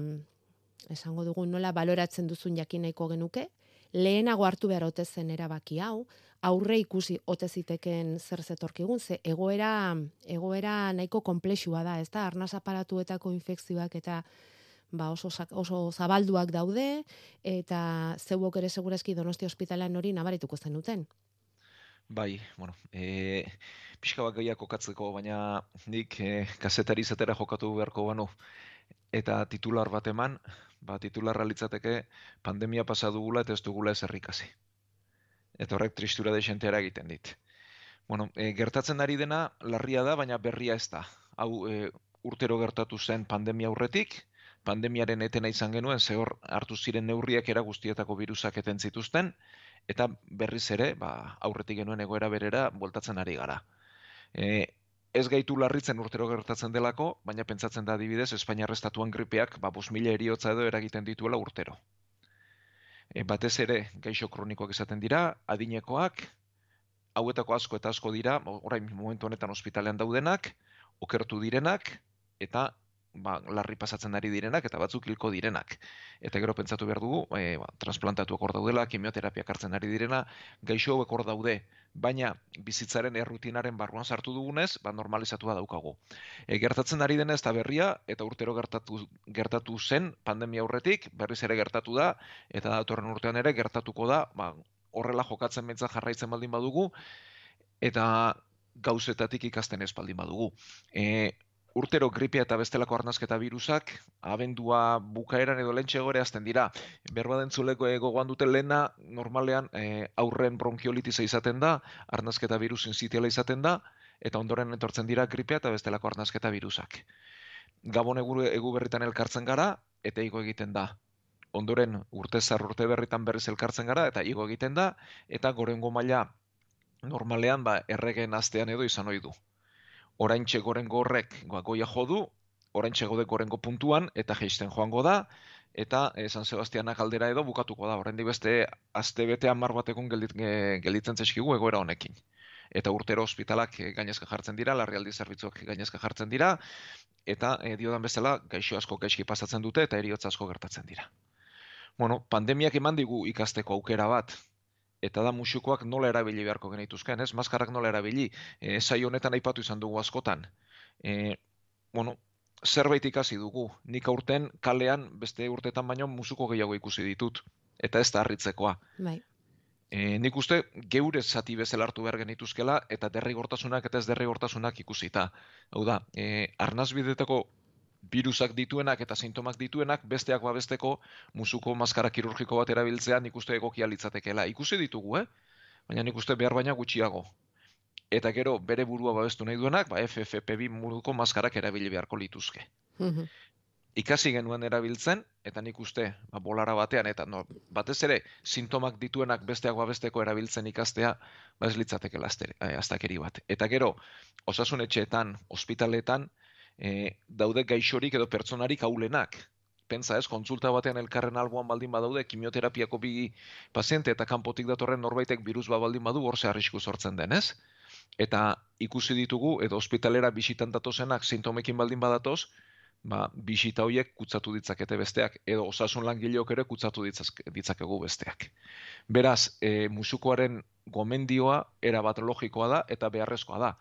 esango dugu nola baloratzen duzun jakin nahiko genuke, lehenago hartu behar ote zen erabaki hau, aurre ikusi ote ziteken zer zetorkigun, ze egoera, egoera nahiko komplexua da, ez da, arnaz aparatuetako infekzioak eta ba oso, oso zabalduak daude, eta zeuok ere segurazki donosti ospitalan hori nabarituko zenuten. Bai, bueno, e, pixka bat gaiak kokatzeko, baina nik e, kasetari zatera jokatu beharko banu, eta titular bat eman, ba, titularra litzateke pandemia pasa dugula eta ez dugula ez errikasi. Eta horrek tristura desentera egiten dit. Bueno, e, gertatzen ari dena larria da, baina berria ez da. Hau e, urtero gertatu zen pandemia aurretik, pandemiaren etena izan genuen, zehor hartu ziren neurriak era guztietako virusak eten zituzten, eta berriz ere, ba, aurretik genuen egoera berera, bueltatzen ari gara. E, ez gaitu larritzen urtero gertatzen delako, baina pentsatzen da adibidez Espainiar estatuan gripeak ba 5000 eriotza edo eragiten dituela urtero. E, batez ere gaixo kronikoak izaten dira, adinekoak, hauetako asko eta asko dira, orain momentu honetan ospitalean daudenak, okertu direnak eta ba, larri pasatzen ari direnak eta batzuk hilko direnak. Eta gero pentsatu behar dugu, e, ba, transplantatu hor daudela, kimioterapia hartzen ari direna, gaixo hauek daude, baina bizitzaren errutinaren barruan sartu dugunez, ba, normalizatua daukagu. E, gertatzen ari denez eta berria, eta urtero gertatu, gertatu zen pandemia aurretik, berriz ere gertatu da, eta datorren urtean ere gertatuko da, ba, horrela jokatzen mentza jarraitzen baldin badugu, eta gauzetatik ikasten ez baldin badugu. E, urtero gripea eta bestelako arnazketa virusak, abendua bukaeran edo lentxe gore azten dira. Berba dentzuleko gogoan dute lehena, normalean e, aurren bronkiolitiza izaten da, arnazketa virus inzitiala izaten da, eta ondoren etortzen dira gripea eta bestelako arnazketa virusak. Gabon egu, egu berritan elkartzen gara, eta igo egiten da. Ondoren urte zar urte berritan berriz elkartzen gara, eta igo egiten da, eta gorengo maila normalean ba, erregen astean edo izan ohi du orain txegoren gorrek goia jodu, orain txegode gorengo puntuan, eta geisten joango da, eta e, San Sebastianak aldera edo bukatuko da, orain beste azte bete amar batekun geldit, gelditzen zeskigu egoera honekin. Eta urtero ospitalak e, gainezka jartzen dira, larrialdi zerbitzuak gainezka jartzen dira, eta e, diodan bezala gaixo asko gaizki pasatzen dute eta eriotza asko gertatzen dira. Bueno, pandemiak eman digu ikasteko aukera bat, eta da musukoak nola erabili beharko genituzken, ez? Maskarrak nola erabili, e, sai honetan aipatu izan dugu askotan. E, bueno, zerbait ikasi dugu, nik aurten kalean beste urtetan baino musuko gehiago ikusi ditut, eta ez da harritzekoa. Bai. E, nik uste geure zati bezala hartu behar genituzkela, eta derrigortasunak eta ez derrigortasunak ikusita. Hau da, e, arnazbidetako virusak dituenak eta sintomak dituenak besteak babesteko musuko maskara kirurgiko bat erabiltzea nik uste egokia litzatekeela. Ikusi ditugu, eh? Baina nik uste behar baina gutxiago. Eta gero bere burua babestu nahi duenak, ba FFP2 muruko maskarak erabili beharko lituzke. Mhm. Ikasi genuen erabiltzen, eta nik uste ba, bolara batean, eta no, batez ere, sintomak dituenak besteak babesteko erabiltzen ikastea, ba ez litzateke eh, aztakeri bat. Eta gero, osasun etxeetan, ospitaletan, e, daude gaixorik edo pertsonarik aulenak. Pentsa ez, kontsulta batean elkarren alboan baldin badaude, kimioterapiako bi paziente eta kanpotik datorren norbaitek virus bat baldin badu, hor arrisku sortzen denez. Eta ikusi ditugu, edo ospitalera bisitan datozenak sintomekin baldin badatoz, ba, bisita horiek kutsatu ditzakete besteak, edo osasun langileok ere kutsatu ditzakegu besteak. Beraz, e, musukoaren gomendioa era bat logikoa da eta beharrezkoa da.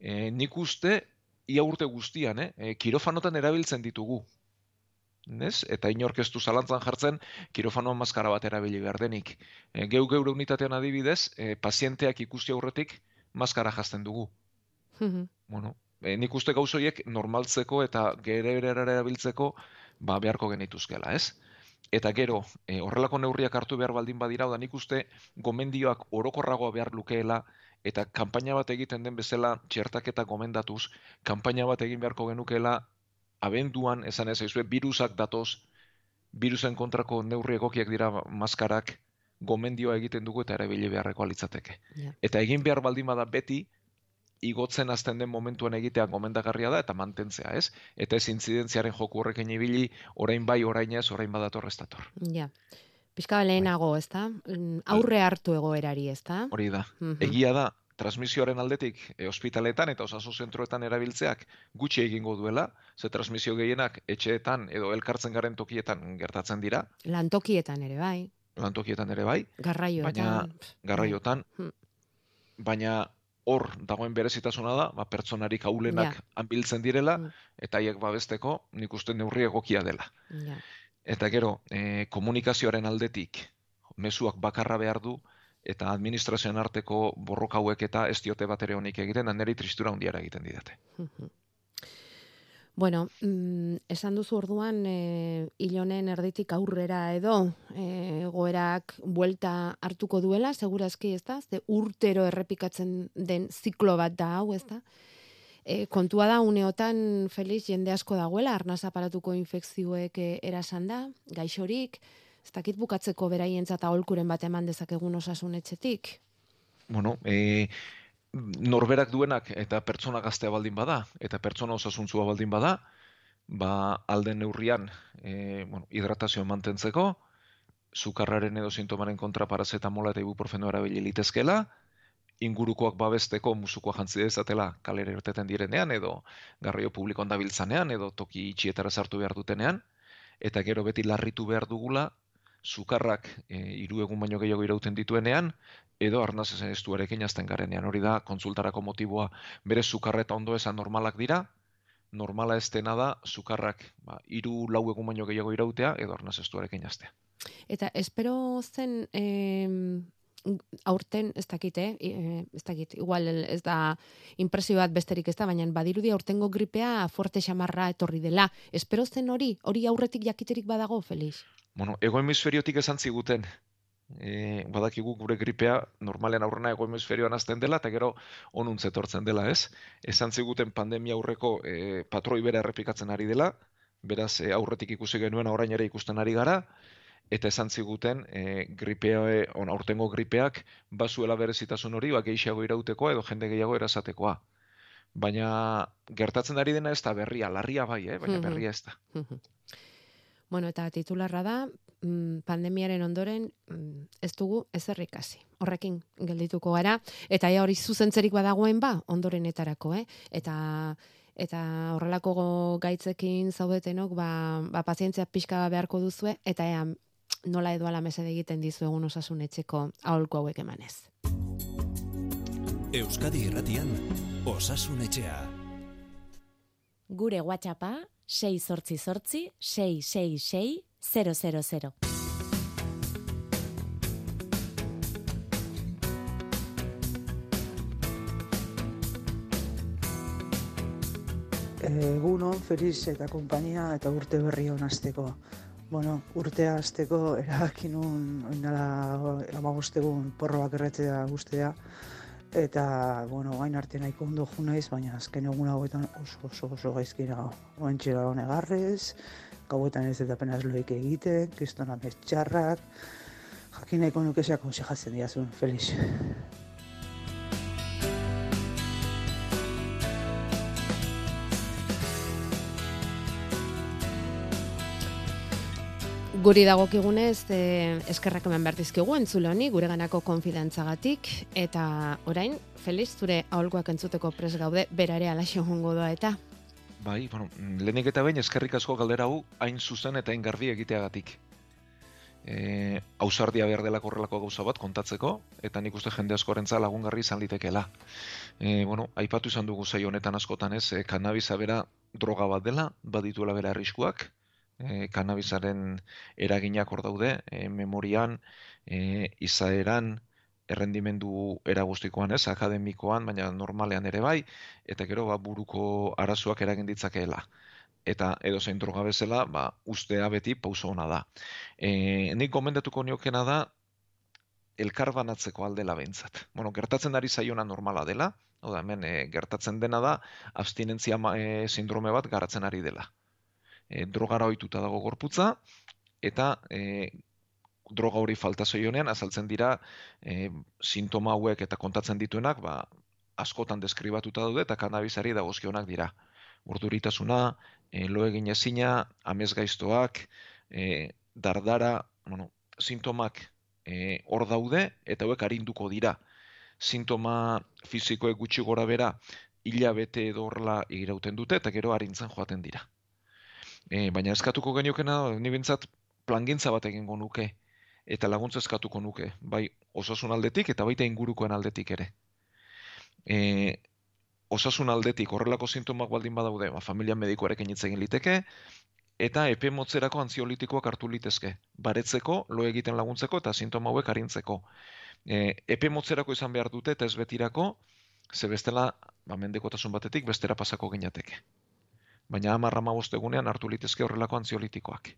E, nik uste ia urte guztian, eh, e, kirofanotan erabiltzen ditugu. Nez? Eta inork ez du zalantzan jartzen, kirofanoan maskara bat erabili behar denik. E, geu geure unitatean adibidez, e, pazienteak ikusi aurretik maskara jazten dugu. Bueno, e, nik uste gauzoiek normaltzeko eta gere erabiltzeko ba, beharko genituzkela, ez? Eta gero, e, horrelako neurriak hartu behar baldin badira, da nik uste gomendioak orokorragoa behar lukeela, eta kanpaina bat egiten den bezala txertaketa gomendatuz, kanpaina bat egin beharko genukeela abenduan, esan ez aizue, virusak datoz, virusen kontrako neurri egokiak dira maskarak, gomendioa egiten dugu eta erabili beharreko alitzateke. Ja. Eta egin behar baldin bada beti, igotzen hasten den momentuan egitea gomendagarria da eta mantentzea, ez? Eta ez intzidentziaren joku horrekin ibili, orain bai, orain ez, orain badator ez dator. Ja. Pixka bat lehenago, ez da? Mm, Aurre hartu egoerari, ez da? Hori da. Mhm. Egia da, transmisioaren aldetik e, ospitaletan eta osasun zentroetan erabiltzeak gutxi egingo duela, ze transmisio gehienak etxeetan edo elkartzen garen tokietan gertatzen dira, Lantokietan ere, bai. lantokietan ere bai, Garraioetan. Baina garraiotan, Hmm. baina hor dagoen berezitasuna da, ba, pertsonarik aulenak Ja. hanbiltzen direla, Hmm. eta haiek babesteko nik uste neurri egokia dela. Ja. Eta gero, e, komunikazioaren aldetik, mezuak bakarra behar du, eta administrazioan arteko borroka hauek eta ez diote bat ere honik egiten, niri tristura handiara egiten didate. Bueno, mm, esan duzu orduan e, ilonen erditik aurrera edo e, goerak buelta hartuko duela, segurazki ez da? Ze urtero errepikatzen den ziklo bat da hau, ez da? E, kontua da, uneotan, Felix, jende asko dagoela, arnaz aparatuko infekzioek e, erasan da, gaixorik, ez dakit bukatzeko beraientzat aholkuren bat eman dezakegun osasun etxetik. Bueno, e, norberak duenak eta pertsona gaztea baldin bada, eta pertsona osasuntzua baldin bada, ba alden neurrian e, bueno, hidratazioa mantentzeko, sukarraren edo sintomaren kontra parazetamola eta ibuprofenoa erabili litezkela, ingurukoak babesteko musukoa jantzi dezatela kalera irteten direnean edo garraio publikoan dabiltzanean edo toki itxietara sartu behar dutenean eta gero beti larritu behar dugula sukarrak e, hiru egun baino gehiago irauten dituenean edo arnaz estuarekin azten garenean. Hori da, kontsultarako motiboa bere sukarra eta ondo esan normalak dira, normala ez dena da, sukarrak ba, iru lau egun baino gehiago irautea edo arnaz estuarekin aztea. Eta espero zen em, aurten, ez dakit, eh? Eh, ez dakit, igual ez da impresio bat besterik ez da, baina badirudi aurtengo gripea forte xamarra etorri dela. Espero zen hori, hori aurretik jakiterik badago, Felix? Bueno, ego hemisferiotik esan ziguten, e, badakigu gure gripea normalean aurrena ego hemisferioan azten dela, eta gero onuntz etortzen dela, ez? Esan ziguten pandemia aurreko e, patroi bera errepikatzen ari dela, beraz e, aurretik ikusi genuen orain ere ikusten ari gara, eta esan ziguten e, gripea, e, on, aurtengo gripeak bazuela berezitasun hori, ba, gehiago irautekoa edo jende gehiago erasatekoa. Baina gertatzen ari dena ez da berria, larria bai, eh? baina berria ez da. bueno, eta titularra da, mm, pandemiaren ondoren mm, ez dugu ezer ikasi. Horrekin geldituko gara, eta ja hori zuzentzerik badagoen ba, ondorenetarako, eh? Eta eta horrelako gaitzekin zaudetenok, ba, ba pazientzia pixka beharko duzue, eta ea nola edo ala mesede egiten dizuegun osasun etxeko aholku hauek emanez. Euskadi Irratian Osasun Etxea. Gure WhatsAppa 6 sortzi sortzi 666 000. Egunon, Feliz eta konpainia eta urte berri hon hasteko. Bueno, urtea hasteko erabaki nun oinala amabostegun porroak erretzea guztea. Eta, bueno, gain arte nahiko ondo jo naiz, baina azken egun hauetan oso oso oso gaizki nago. Oentxe gau negarrez, gauetan ez eta apenas loik egiten, kristona txarrak, jakin nahiko nuke zeak konsejatzen diazun, Feliz. Guri dagokigunez, e, eskerrak eman behar dizkigu entzule honi, gure ganako konfidantzagatik, eta orain, Felix, zure aholkoak entzuteko pres gaude, berare alaxe egongo doa eta. Bai, bueno, lehenik eta behin eskerrik asko galdera hau hain zuzen eta hain garbi egiteagatik. e, ausardia behar delako horrelako gauza bat kontatzeko, eta nik uste jende askoren lagungarri izan litekeela. E, bueno, aipatu izan dugu zai honetan askotan ez, e, kanabisa bera droga bat dela, badituela bera arriskuak, e, kanabisaren eraginak hor daude, e, memorian, e, izaeran, errendimendu eragustikoan ez, akademikoan, baina normalean ere bai, eta gero ba, buruko arazoak eragin ditzakeela eta edo zein droga bezala, ba, ustea beti pauso ona da. E, nik gomendatuko niokena da, elkar banatzeko aldela behintzat. Bueno, gertatzen ari zaiona normala dela, oda, hemen e, gertatzen dena da, abstinentzia e, sindrome bat garatzen ari dela. E, drogara ohituta dago gorputza, eta e, droga hori falta zoionean, azaltzen dira e, sintoma hauek eta kontatzen dituenak, ba, askotan deskribatuta daude eta kanabisari dagozkionak dira. Urduritasuna, e, lo egin ezina, amez gaiztoak, e, dardara, bueno, sintomak e, hor daude eta hauek arinduko dira. Sintoma fizikoek gutxi gora bera, hilabete edo horrela irauten dute eta gero arintzen joaten dira. E, baina eskatuko geniokena, ni bintzat, plangintza bat egingo nuke eta laguntza eskatuko nuke, bai osasun aldetik eta baita ingurukoen aldetik ere. E, osasun aldetik horrelako sintomak baldin badaude, ba, familia medikoarekin hitz egin liteke, eta epe motzerako antziolitikoak hartu litezke, baretzeko, lo egiten laguntzeko eta sintoma hauek arintzeko. E, epe motzerako izan behar dute eta ez betirako, ze bestela, ba, mendekotasun batetik, bestera pasako ginateke. Baina amarra egunean hartu litezke horrelako antziolitikoak.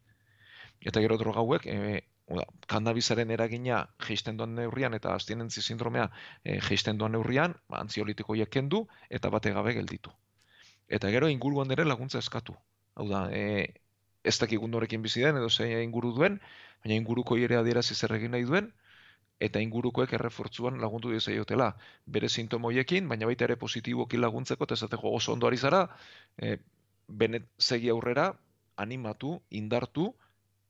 Eta gero droga hauek, e, Oda, kannabisaren eragina geisten duan neurrian eta abstinentzi sindromea e, geisten duan neurrian, ba, antziolitiko kendu eta bate gabe gelditu. Eta gero inguruan ere laguntza eskatu. Hau da, e, ez dakik norekin bizi den edo zein inguru duen, baina inguruko ere adierazi zer egin nahi duen, eta ingurukoek errefortzuan lagundu dizaiotela bere sintomoiekin, baina baita ere positiboki laguntzeko, eta esateko oso ondo ari zara, e, benet segi aurrera, animatu, indartu,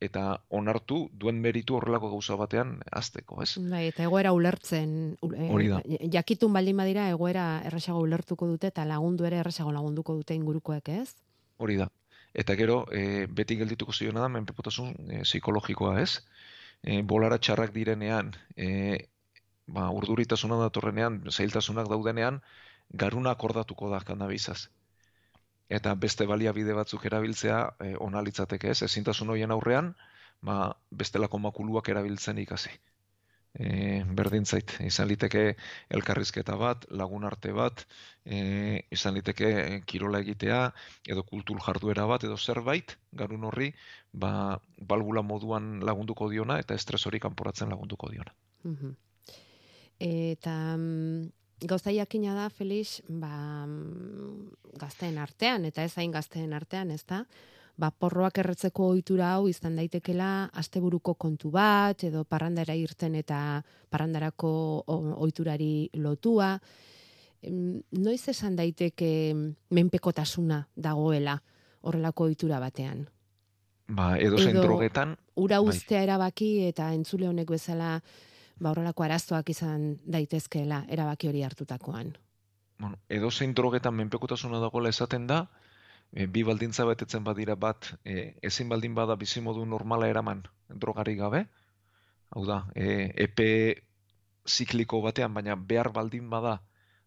eta onartu duen meritu horrelako gauza batean azteko, ez? Bai, eta egoera ulertzen, e, hori da. jakitun baldin badira egoera erresago ulertuko dute eta lagundu ere erresago lagunduko dute ingurukoek, ez? Hori da. Eta gero, e, beti geldituko ziona da, menpepotasun e, psikologikoa, ez? E, bolara txarrak direnean, e, ba, urduritasuna datorrenean, zailtasunak daudenean, garuna akordatuko da kanabizaz eta beste baliabide batzuk erabiltzea e, ona litzateke, ez? Ezintasun hoien aurrean, ba, bestelako makuluak erabiltzen ikasi. E, berdin zait, izan liteke elkarrizketa bat, lagun arte bat, e, izan liteke kirola egitea, edo kultur jarduera bat, edo zerbait, garun horri, ba, balbula moduan lagunduko diona, eta estres hori kanporatzen lagunduko diona. Eta mm, gauza jakina da, Felix, ba, mm, gazteen artean, eta ez hain gazteen artean, ez da? Ba, porroak erretzeko ohitura hau izan daitekela asteburuko kontu bat, edo parrandara irten eta parrandarako ohiturari lotua. Noiz esan daiteke menpekotasuna dagoela horrelako ohitura batean? Ba, edo, edo drogetan... Ura bai. ustea erabaki eta entzule honek bezala ba horrelako arazoak izan daitezkeela erabaki hori hartutakoan. Bueno, edo zein drogetan menpekotasuna dagoela esaten da, e, bi baldintza betetzen badira bat, e, ezin baldin bada bizimodu normala eraman drogari gabe, hau da, e, epe zikliko batean, baina behar baldin bada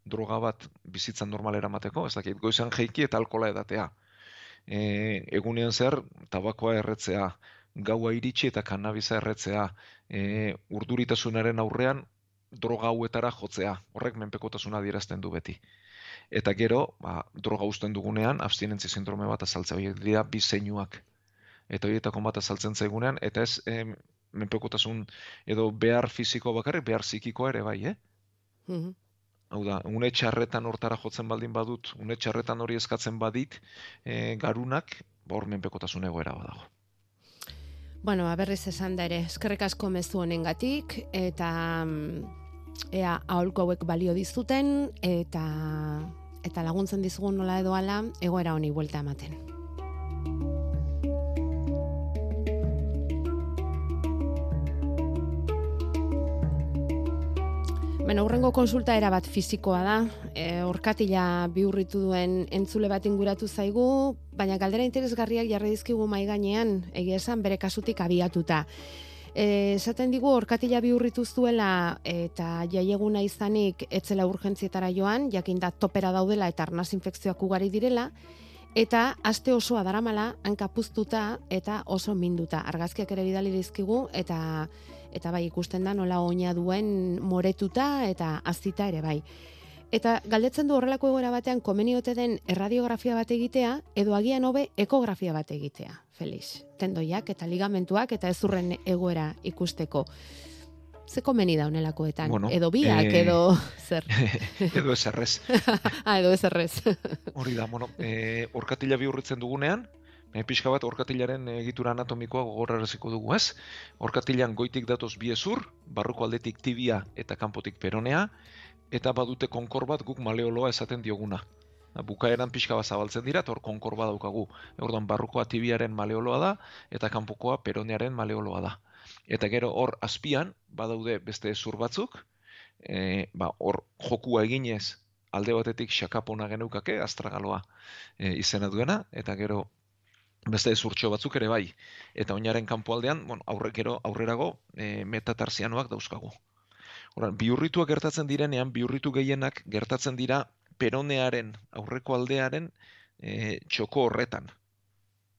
droga bat bizitzan normal eramateko, ez dakit, goizan jeiki eta alkola edatea. E, egunean zer, tabakoa erretzea, gaua iritsi eta kanabisa erretzea, e, urduritasunaren aurrean droga hauetara jotzea, horrek menpekotasuna adierazten du beti. Eta gero, ba, droga usten dugunean, abstinentzi sindrome bat azaltzea, horiek dira bi zeinuak. Eta horietako bat azaltzen zaigunean, eta ez e, menpekotasun edo behar fiziko bakarrik, behar psikiko ere bai, eh? Mm Hau da, une txarretan hortara jotzen baldin badut, une txarretan hori eskatzen badit, e, garunak, ba, hor menpekotasun egoera badago. Bueno, aberriz esan da ere, eskerrik asko mezu honengatik eta mm, ea aholko hauek balio dizuten eta eta laguntzen dizugun nola edo ala egoera honi buelta ematen. Bueno, urrengo konsulta era bat fizikoa da. E, orkatila bihurritu duen entzule bat inguratu zaigu, baina galdera interesgarriak jarri dizkigu mai gainean, egia esan bere kasutik abiatuta. Eh, esaten digu orkatila bihurritu zuela eta jaieguna izanik etzela urgentzietara joan, jakin da topera daudela eta arnaz infekzioak ugari direla, eta aste osoa daramala hankapuztuta eta oso minduta. Argazkiak ere bidali dizkigu eta eta bai ikusten da nola oina duen moretuta eta azita ere bai. Eta galdetzen du horrelako egoera batean komeniote den erradiografia bat egitea edo agian hobe ekografia bat egitea. Felix, tendoiak eta ligamentuak eta ezurren egoera ikusteko. Ze komeni da honelakoetan? Bueno, edo biak, eh, edo zer? edo ez errez. ah, edo ez errez. Hori da, bueno, e, orkatila bihurritzen dugunean, e, pixka bat orkatilaren egitura anatomikoa gogorraraziko dugu ez. Orkatilan goitik datoz bi ezur, barruko aldetik tibia eta kanpotik peronea, eta badute konkor bat guk maleoloa esaten dioguna. Bukaeran pixka bat zabaltzen dira, hor konkor bat daukagu. Orduan barrukoa tibiaren maleoloa da, eta kanpokoa peronearen maleoloa da. Eta gero hor azpian, badaude beste ezur batzuk, e, ba, hor jokua eginez alde batetik xakapona geneukake, astragaloa e, izena duena, eta gero beste ezurtxo batzuk ere bai. Eta oinaren kanpoaldean, bueno, aurre, gero aurrerago e, metatarsianoak dauzkagu. Horan, biurrituak gertatzen direnean, biurritu gehienak gertatzen dira peronearen aurreko aldearen e, txoko horretan.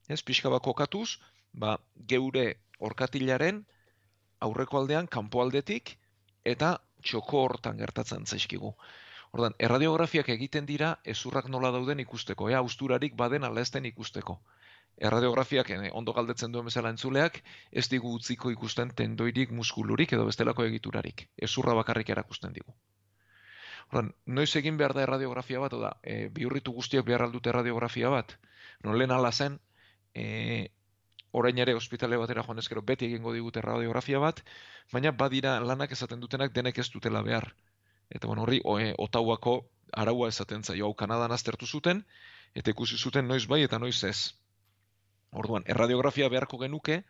Ez, pixka bat kokatuz, ba, geure orkatilaren aurreko aldean kanpoaldetik eta txoko hortan gertatzen zaizkigu. Ordan, erradiografiak egiten dira ezurrak nola dauden ikusteko, ea usturarik baden ala ikusteko. Erradiografiak eh, ondo galdetzen duen bezala entzuleak, ez digu utziko ikusten tendoirik, muskulurik edo bestelako egiturarik. Ezurra bakarrik erakusten digu. Ordan, noiz egin behar da erradiografia bat, oda, e, bihurritu guztiak behar aldute erradiografia bat, no lehen ala zen, e, orain ere ospitale batera joan ezkero beti egingo digute radiografia bat, baina badira lanak esaten dutenak denek ez dutela behar. Eta bueno, horri oe, otauako araua esaten zaio hau Kanadan aztertu zuten, eta ikusi zuten noiz bai eta noiz ez. Orduan, erradiografia beharko genuke,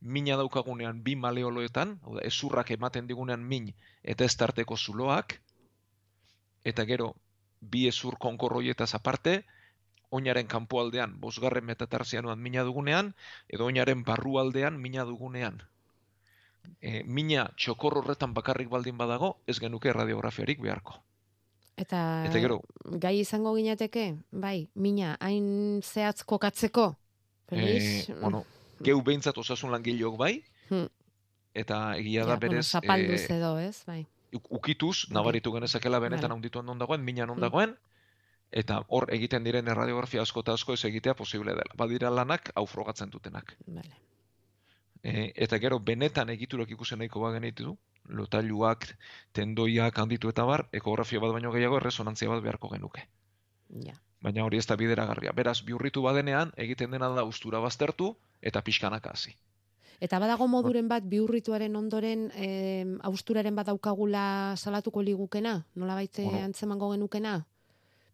mina daukagunean bi maleoloetan, hau da, ezurrak ematen digunean min eta ez tarteko zuloak, eta gero bi ezur konkorroietaz aparte, oinaren kanpoaldean bosgarren metatarsianoan mina dugunean, edo oinaren barrualdean mina dugunean. E, mina txokor horretan bakarrik baldin badago, ez genuke radiografiarik beharko. Eta, Eta gero- gai izango ginateke, bai, mina, hain zehatz kokatzeko? Felix? E, bueno, geu behintzat osasun langileok bai, Hmm. eta egia Ja, da bueno, berez... zapalduz e, edo, ez? Bai. uk- ukituz, nabaritu genezakela benetan Vale. handitu non dagoen, mina non Mm. dagoen, eta hor egiten diren erradiografia asko eta asko ez egitea posible dela. Badira lanak hau frogatzen dutenak. Vale. E, eta gero benetan egiturak ikusen nahiko bagenitu, lotailuak, tendoiak handitu eta bar, ekografia bat baino gehiago erresonantzia bat beharko genuke. Ja. Baina hori ez da bideragarria. Beraz, bihurritu badenean, egiten dena da ustura baztertu eta pixkanaka hasi. Eta badago moduren bat bihurrituaren ondoren eh, austuraren bat daukagula salatuko ligukena? Nola baitze Bueno. antzemango genukena?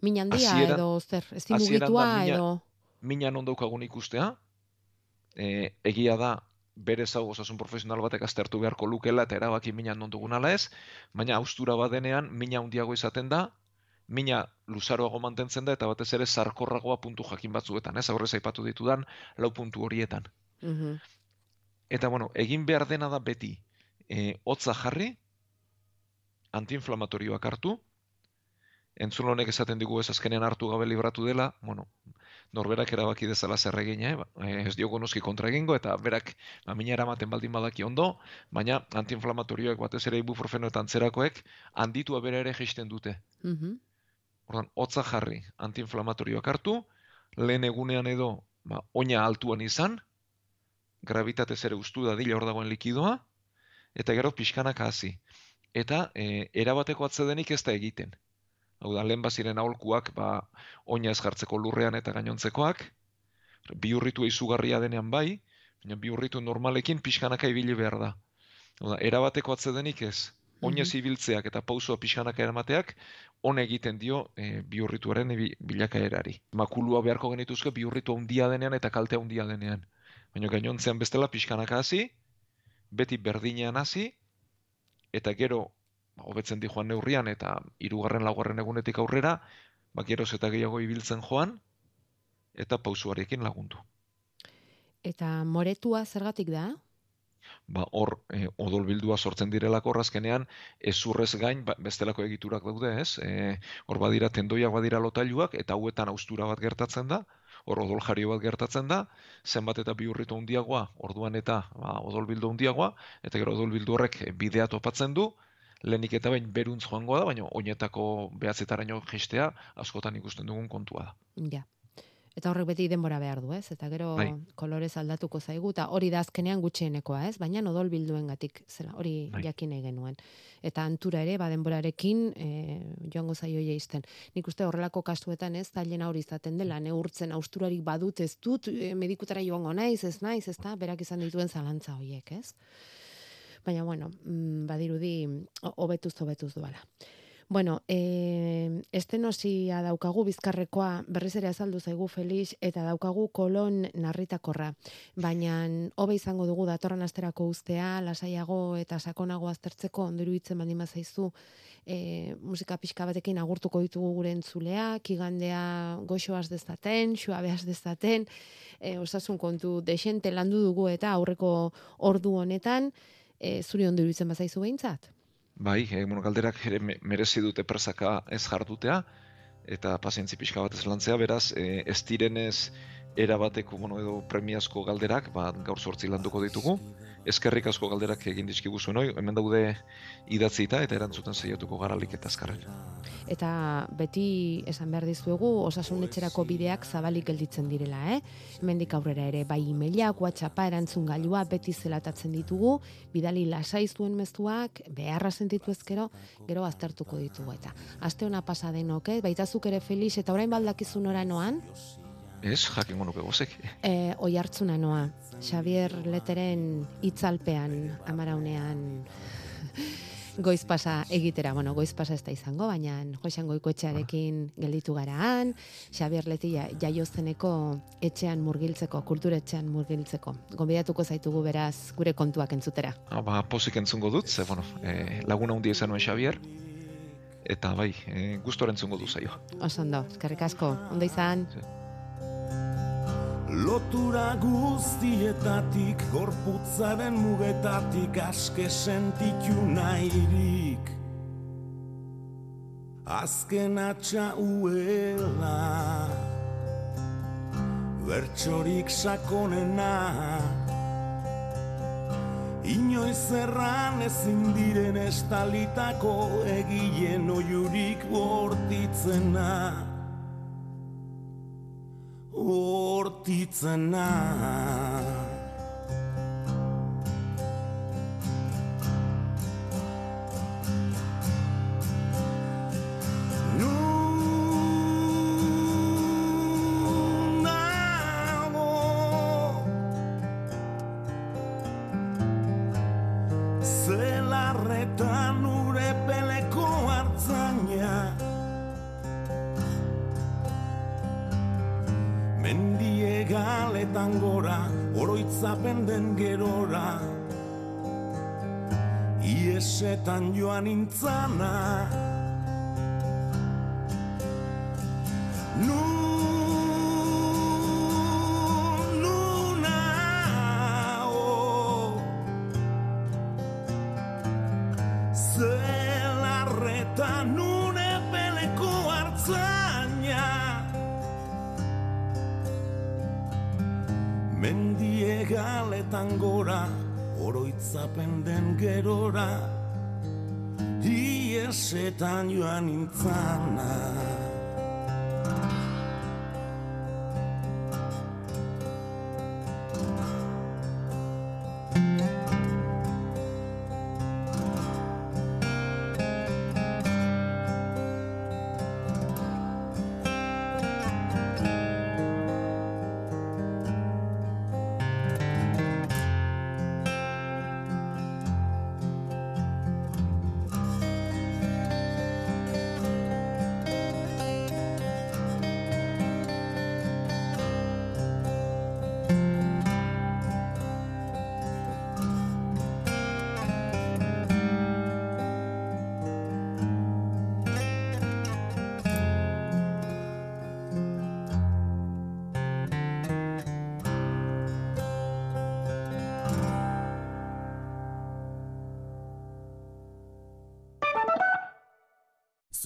Min handia Hasieran- edo zer, ez mugitua mina- edo... Mina non daukagun ikustea, e, egia da berez hau osasun profesional batek aztertu beharko lukela eta erabaki mina non dugun ala ez, baina austura badenean mina handiago izaten da, mina luzaroago mantentzen da eta batez ere sarkorragoa puntu jakin batzuetan, ez aurrez aipatu ditudan lau puntu horietan. Mhm. Eta bueno, egin behar dena da beti, e, hotza jarri, antiinflamatorioak hartu, entzun honek esaten digu ez azkenean hartu gabe libratu dela, bueno, norberak erabaki dezala zer egin, eh? Ba, eh, ez diogo noski kontra egingo, eta berak ba, mina eramaten baldin badaki ondo, baina antiinflamatorioak batez ere ibuprofeno eta antzerakoek handitua bere ere jaisten dute. Mhm. Ordan, hotza jarri, antiinflamatorioak hartu, lehen egunean edo, ba, oina altuan izan, gravitatez ere ustu dadila hor dagoen likidoa, eta gero pixkanaka hasi. Eta e, erabateko atzedenik ez da egiten. Hau da, lehen baziren aholkuak, ba, oina ez jartzeko lurrean eta gainontzekoak, bihurritu izugarria denean bai, baina bihurritu normalekin pixkanaka ibili behar da. Hau da, erabateko atzedenik ez. Oinez ibiltzeak eta pausua pixkanaka eramateak, on egiten dio e, bihurrituaren bilakaerari. Makulua beharko genituzke bihurritu handia denean eta kalte handia denean. Baina gainontzean bestela pixkanaka hasi, beti berdinean hasi, eta gero, ba, hobetzen di joan neurrian, eta hirugarren laugarren egunetik aurrera, ba, geroz eta gehiago ibiltzen joan, eta pausuarekin lagundu. Eta moretua zergatik da? Ba, hor e, odolbildua sortzen direlako horrazkenean, ezurrez gain ba, bestelako egiturak daude, ez? E, hor badira tendoiak badira lotailuak, eta hauetan austura bat gertatzen da, hor odol jario bat gertatzen da, zenbat eta biurritu handiagoa, orduan eta ba, odolbildu handiagoa, eta gero odolbildu horrek bidea topatzen du, lehenik eta bain beruntz joango da, baina oinetako behatzetaraino gestea askotan ikusten dugun kontua da. Ja. Eta horrek beti denbora behar du, ez? Eta gero Bai. kolorez aldatuko zaigu, eta hori da azkenean gutxienekoa, ez? Baina odol bilduen gatik, zera, hori Bai. jakin nahi genuen. Eta antura ere, ba, denborarekin e, joango zaio jeisten. Nik uste horrelako kasuetan ez, tailena hori izaten dela, neurtzen austurarik badut ez dut, e, medikutara joango naiz, ez naiz, ez da, berak izan dituen zalantza horiek, ez? Baina, bueno, mm, badirudi, ho- hobetuz, hobetuz duala. Bueno, e, estenosia daukagu bizkarrekoa berriz ere azaldu zaigu Felix eta daukagu kolon narritakorra. Baina hobe izango dugu datorren asterako ustea, lasaiago eta sakonago aztertzeko ondiru hitzen baldin bazaizu e, musika pixka batekin agurtuko ditugu gure entzuleak, igandea goxoaz dezaten, suabeaz dezaten, e, osasun kontu desente landu dugu eta aurreko ordu honetan, e, zuri ondo iruditzen bazaizu behintzat? Bai, e, bueno, galderak ere me- merezi dute presaka ez jardutea, eta pazientzi pixka bat ez lantzea, beraz, e, ez direnez erabateko, bueno, edo premiazko galderak, ba, gaur sortzi landuko ditugu. Eskerrik asko galderak egin dizkigu zuen hoi, hemen daude idatzita eta erantzuten saiatuko garalik eta azkarren. Eta beti esan behar dizuegu osasun etxerako bideak zabalik gelditzen direla, eh? Hemendik aurrera ere bai emailak, WhatsAppa erantzun gailua beti zelatatzen ditugu, bidali lasai zuen mezuak, beharra sentitu ezkero, gero aztertuko ditugu eta. Aste ona pasa denok, eh? Baita zuk ere Felix eta orain baldakizu nora noan, Ez, jakingo nuke gozek. e, oi hartzuna noa. Xavier Leteren itzalpean amaraunean goiz pasa egitera, bueno, goiz pasa ez da izango, baina Joxan Goikoetxearekin gelditu garaan, Xavier Leti ja- jaiozeneko etxean murgiltzeko, kulturetxean murgiltzeko. Gonbidatuko zaitugu beraz gure kontuak entzutera. Ah, ba, pozik entzungo dut, ze, bueno, e, laguna hundi izan nuen Xavier, eta bai, e, gustora entzungo du zaio. Oso ondo, eskerrik asko, ondo izan. Lotura guztietatik, gorputzaren mugetatik aske sentitu nahirik. Azken atxa uela, bertsorik sakonena. Inoiz erran ezin diren estalitako egien oiurik bortitzena hortitzena. Nun Iesetan joan intzana Nun, nunao Zelarretan nune peleko hartzaina. Mendie galetan gora, oroitzapen den gerora, Iesetan joan intzana.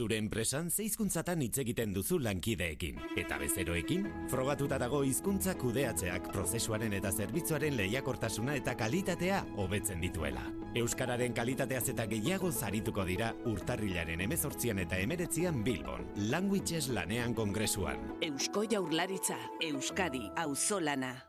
Zure enpresan zeizkuntzatan hitz egiten duzu lankideekin. Eta bezeroekin, frogatuta dago hizkuntza kudeatzeak prozesuaren eta zerbitzuaren lehiakortasuna eta kalitatea hobetzen dituela. Euskararen kalitateaz eta gehiago zarituko dira urtarrilaren emezortzian eta emeretzian Bilbon, Languages lanean kongresuan. Eusko jaurlaritza, Euskadi, auzolana.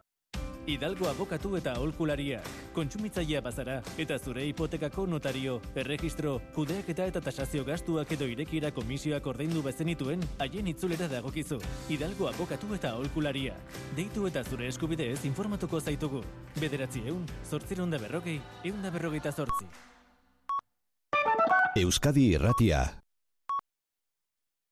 Hidalgo abokatu eta aholkulariak, kontsumitzailea bazara eta zure hipotekako notario, erregistro, kudeaketa eta tasazio gastuak edo irekira komisioak ordaindu bezenituen haien itzulera dagokizu. Hidalgo abokatu eta aholkulariak. Deitu eta zure eskubideez informatuko zaitugu. Bederatzi eun, zortziron da berrogei, eun da berrogeita zortzi. Euskadi Irratia,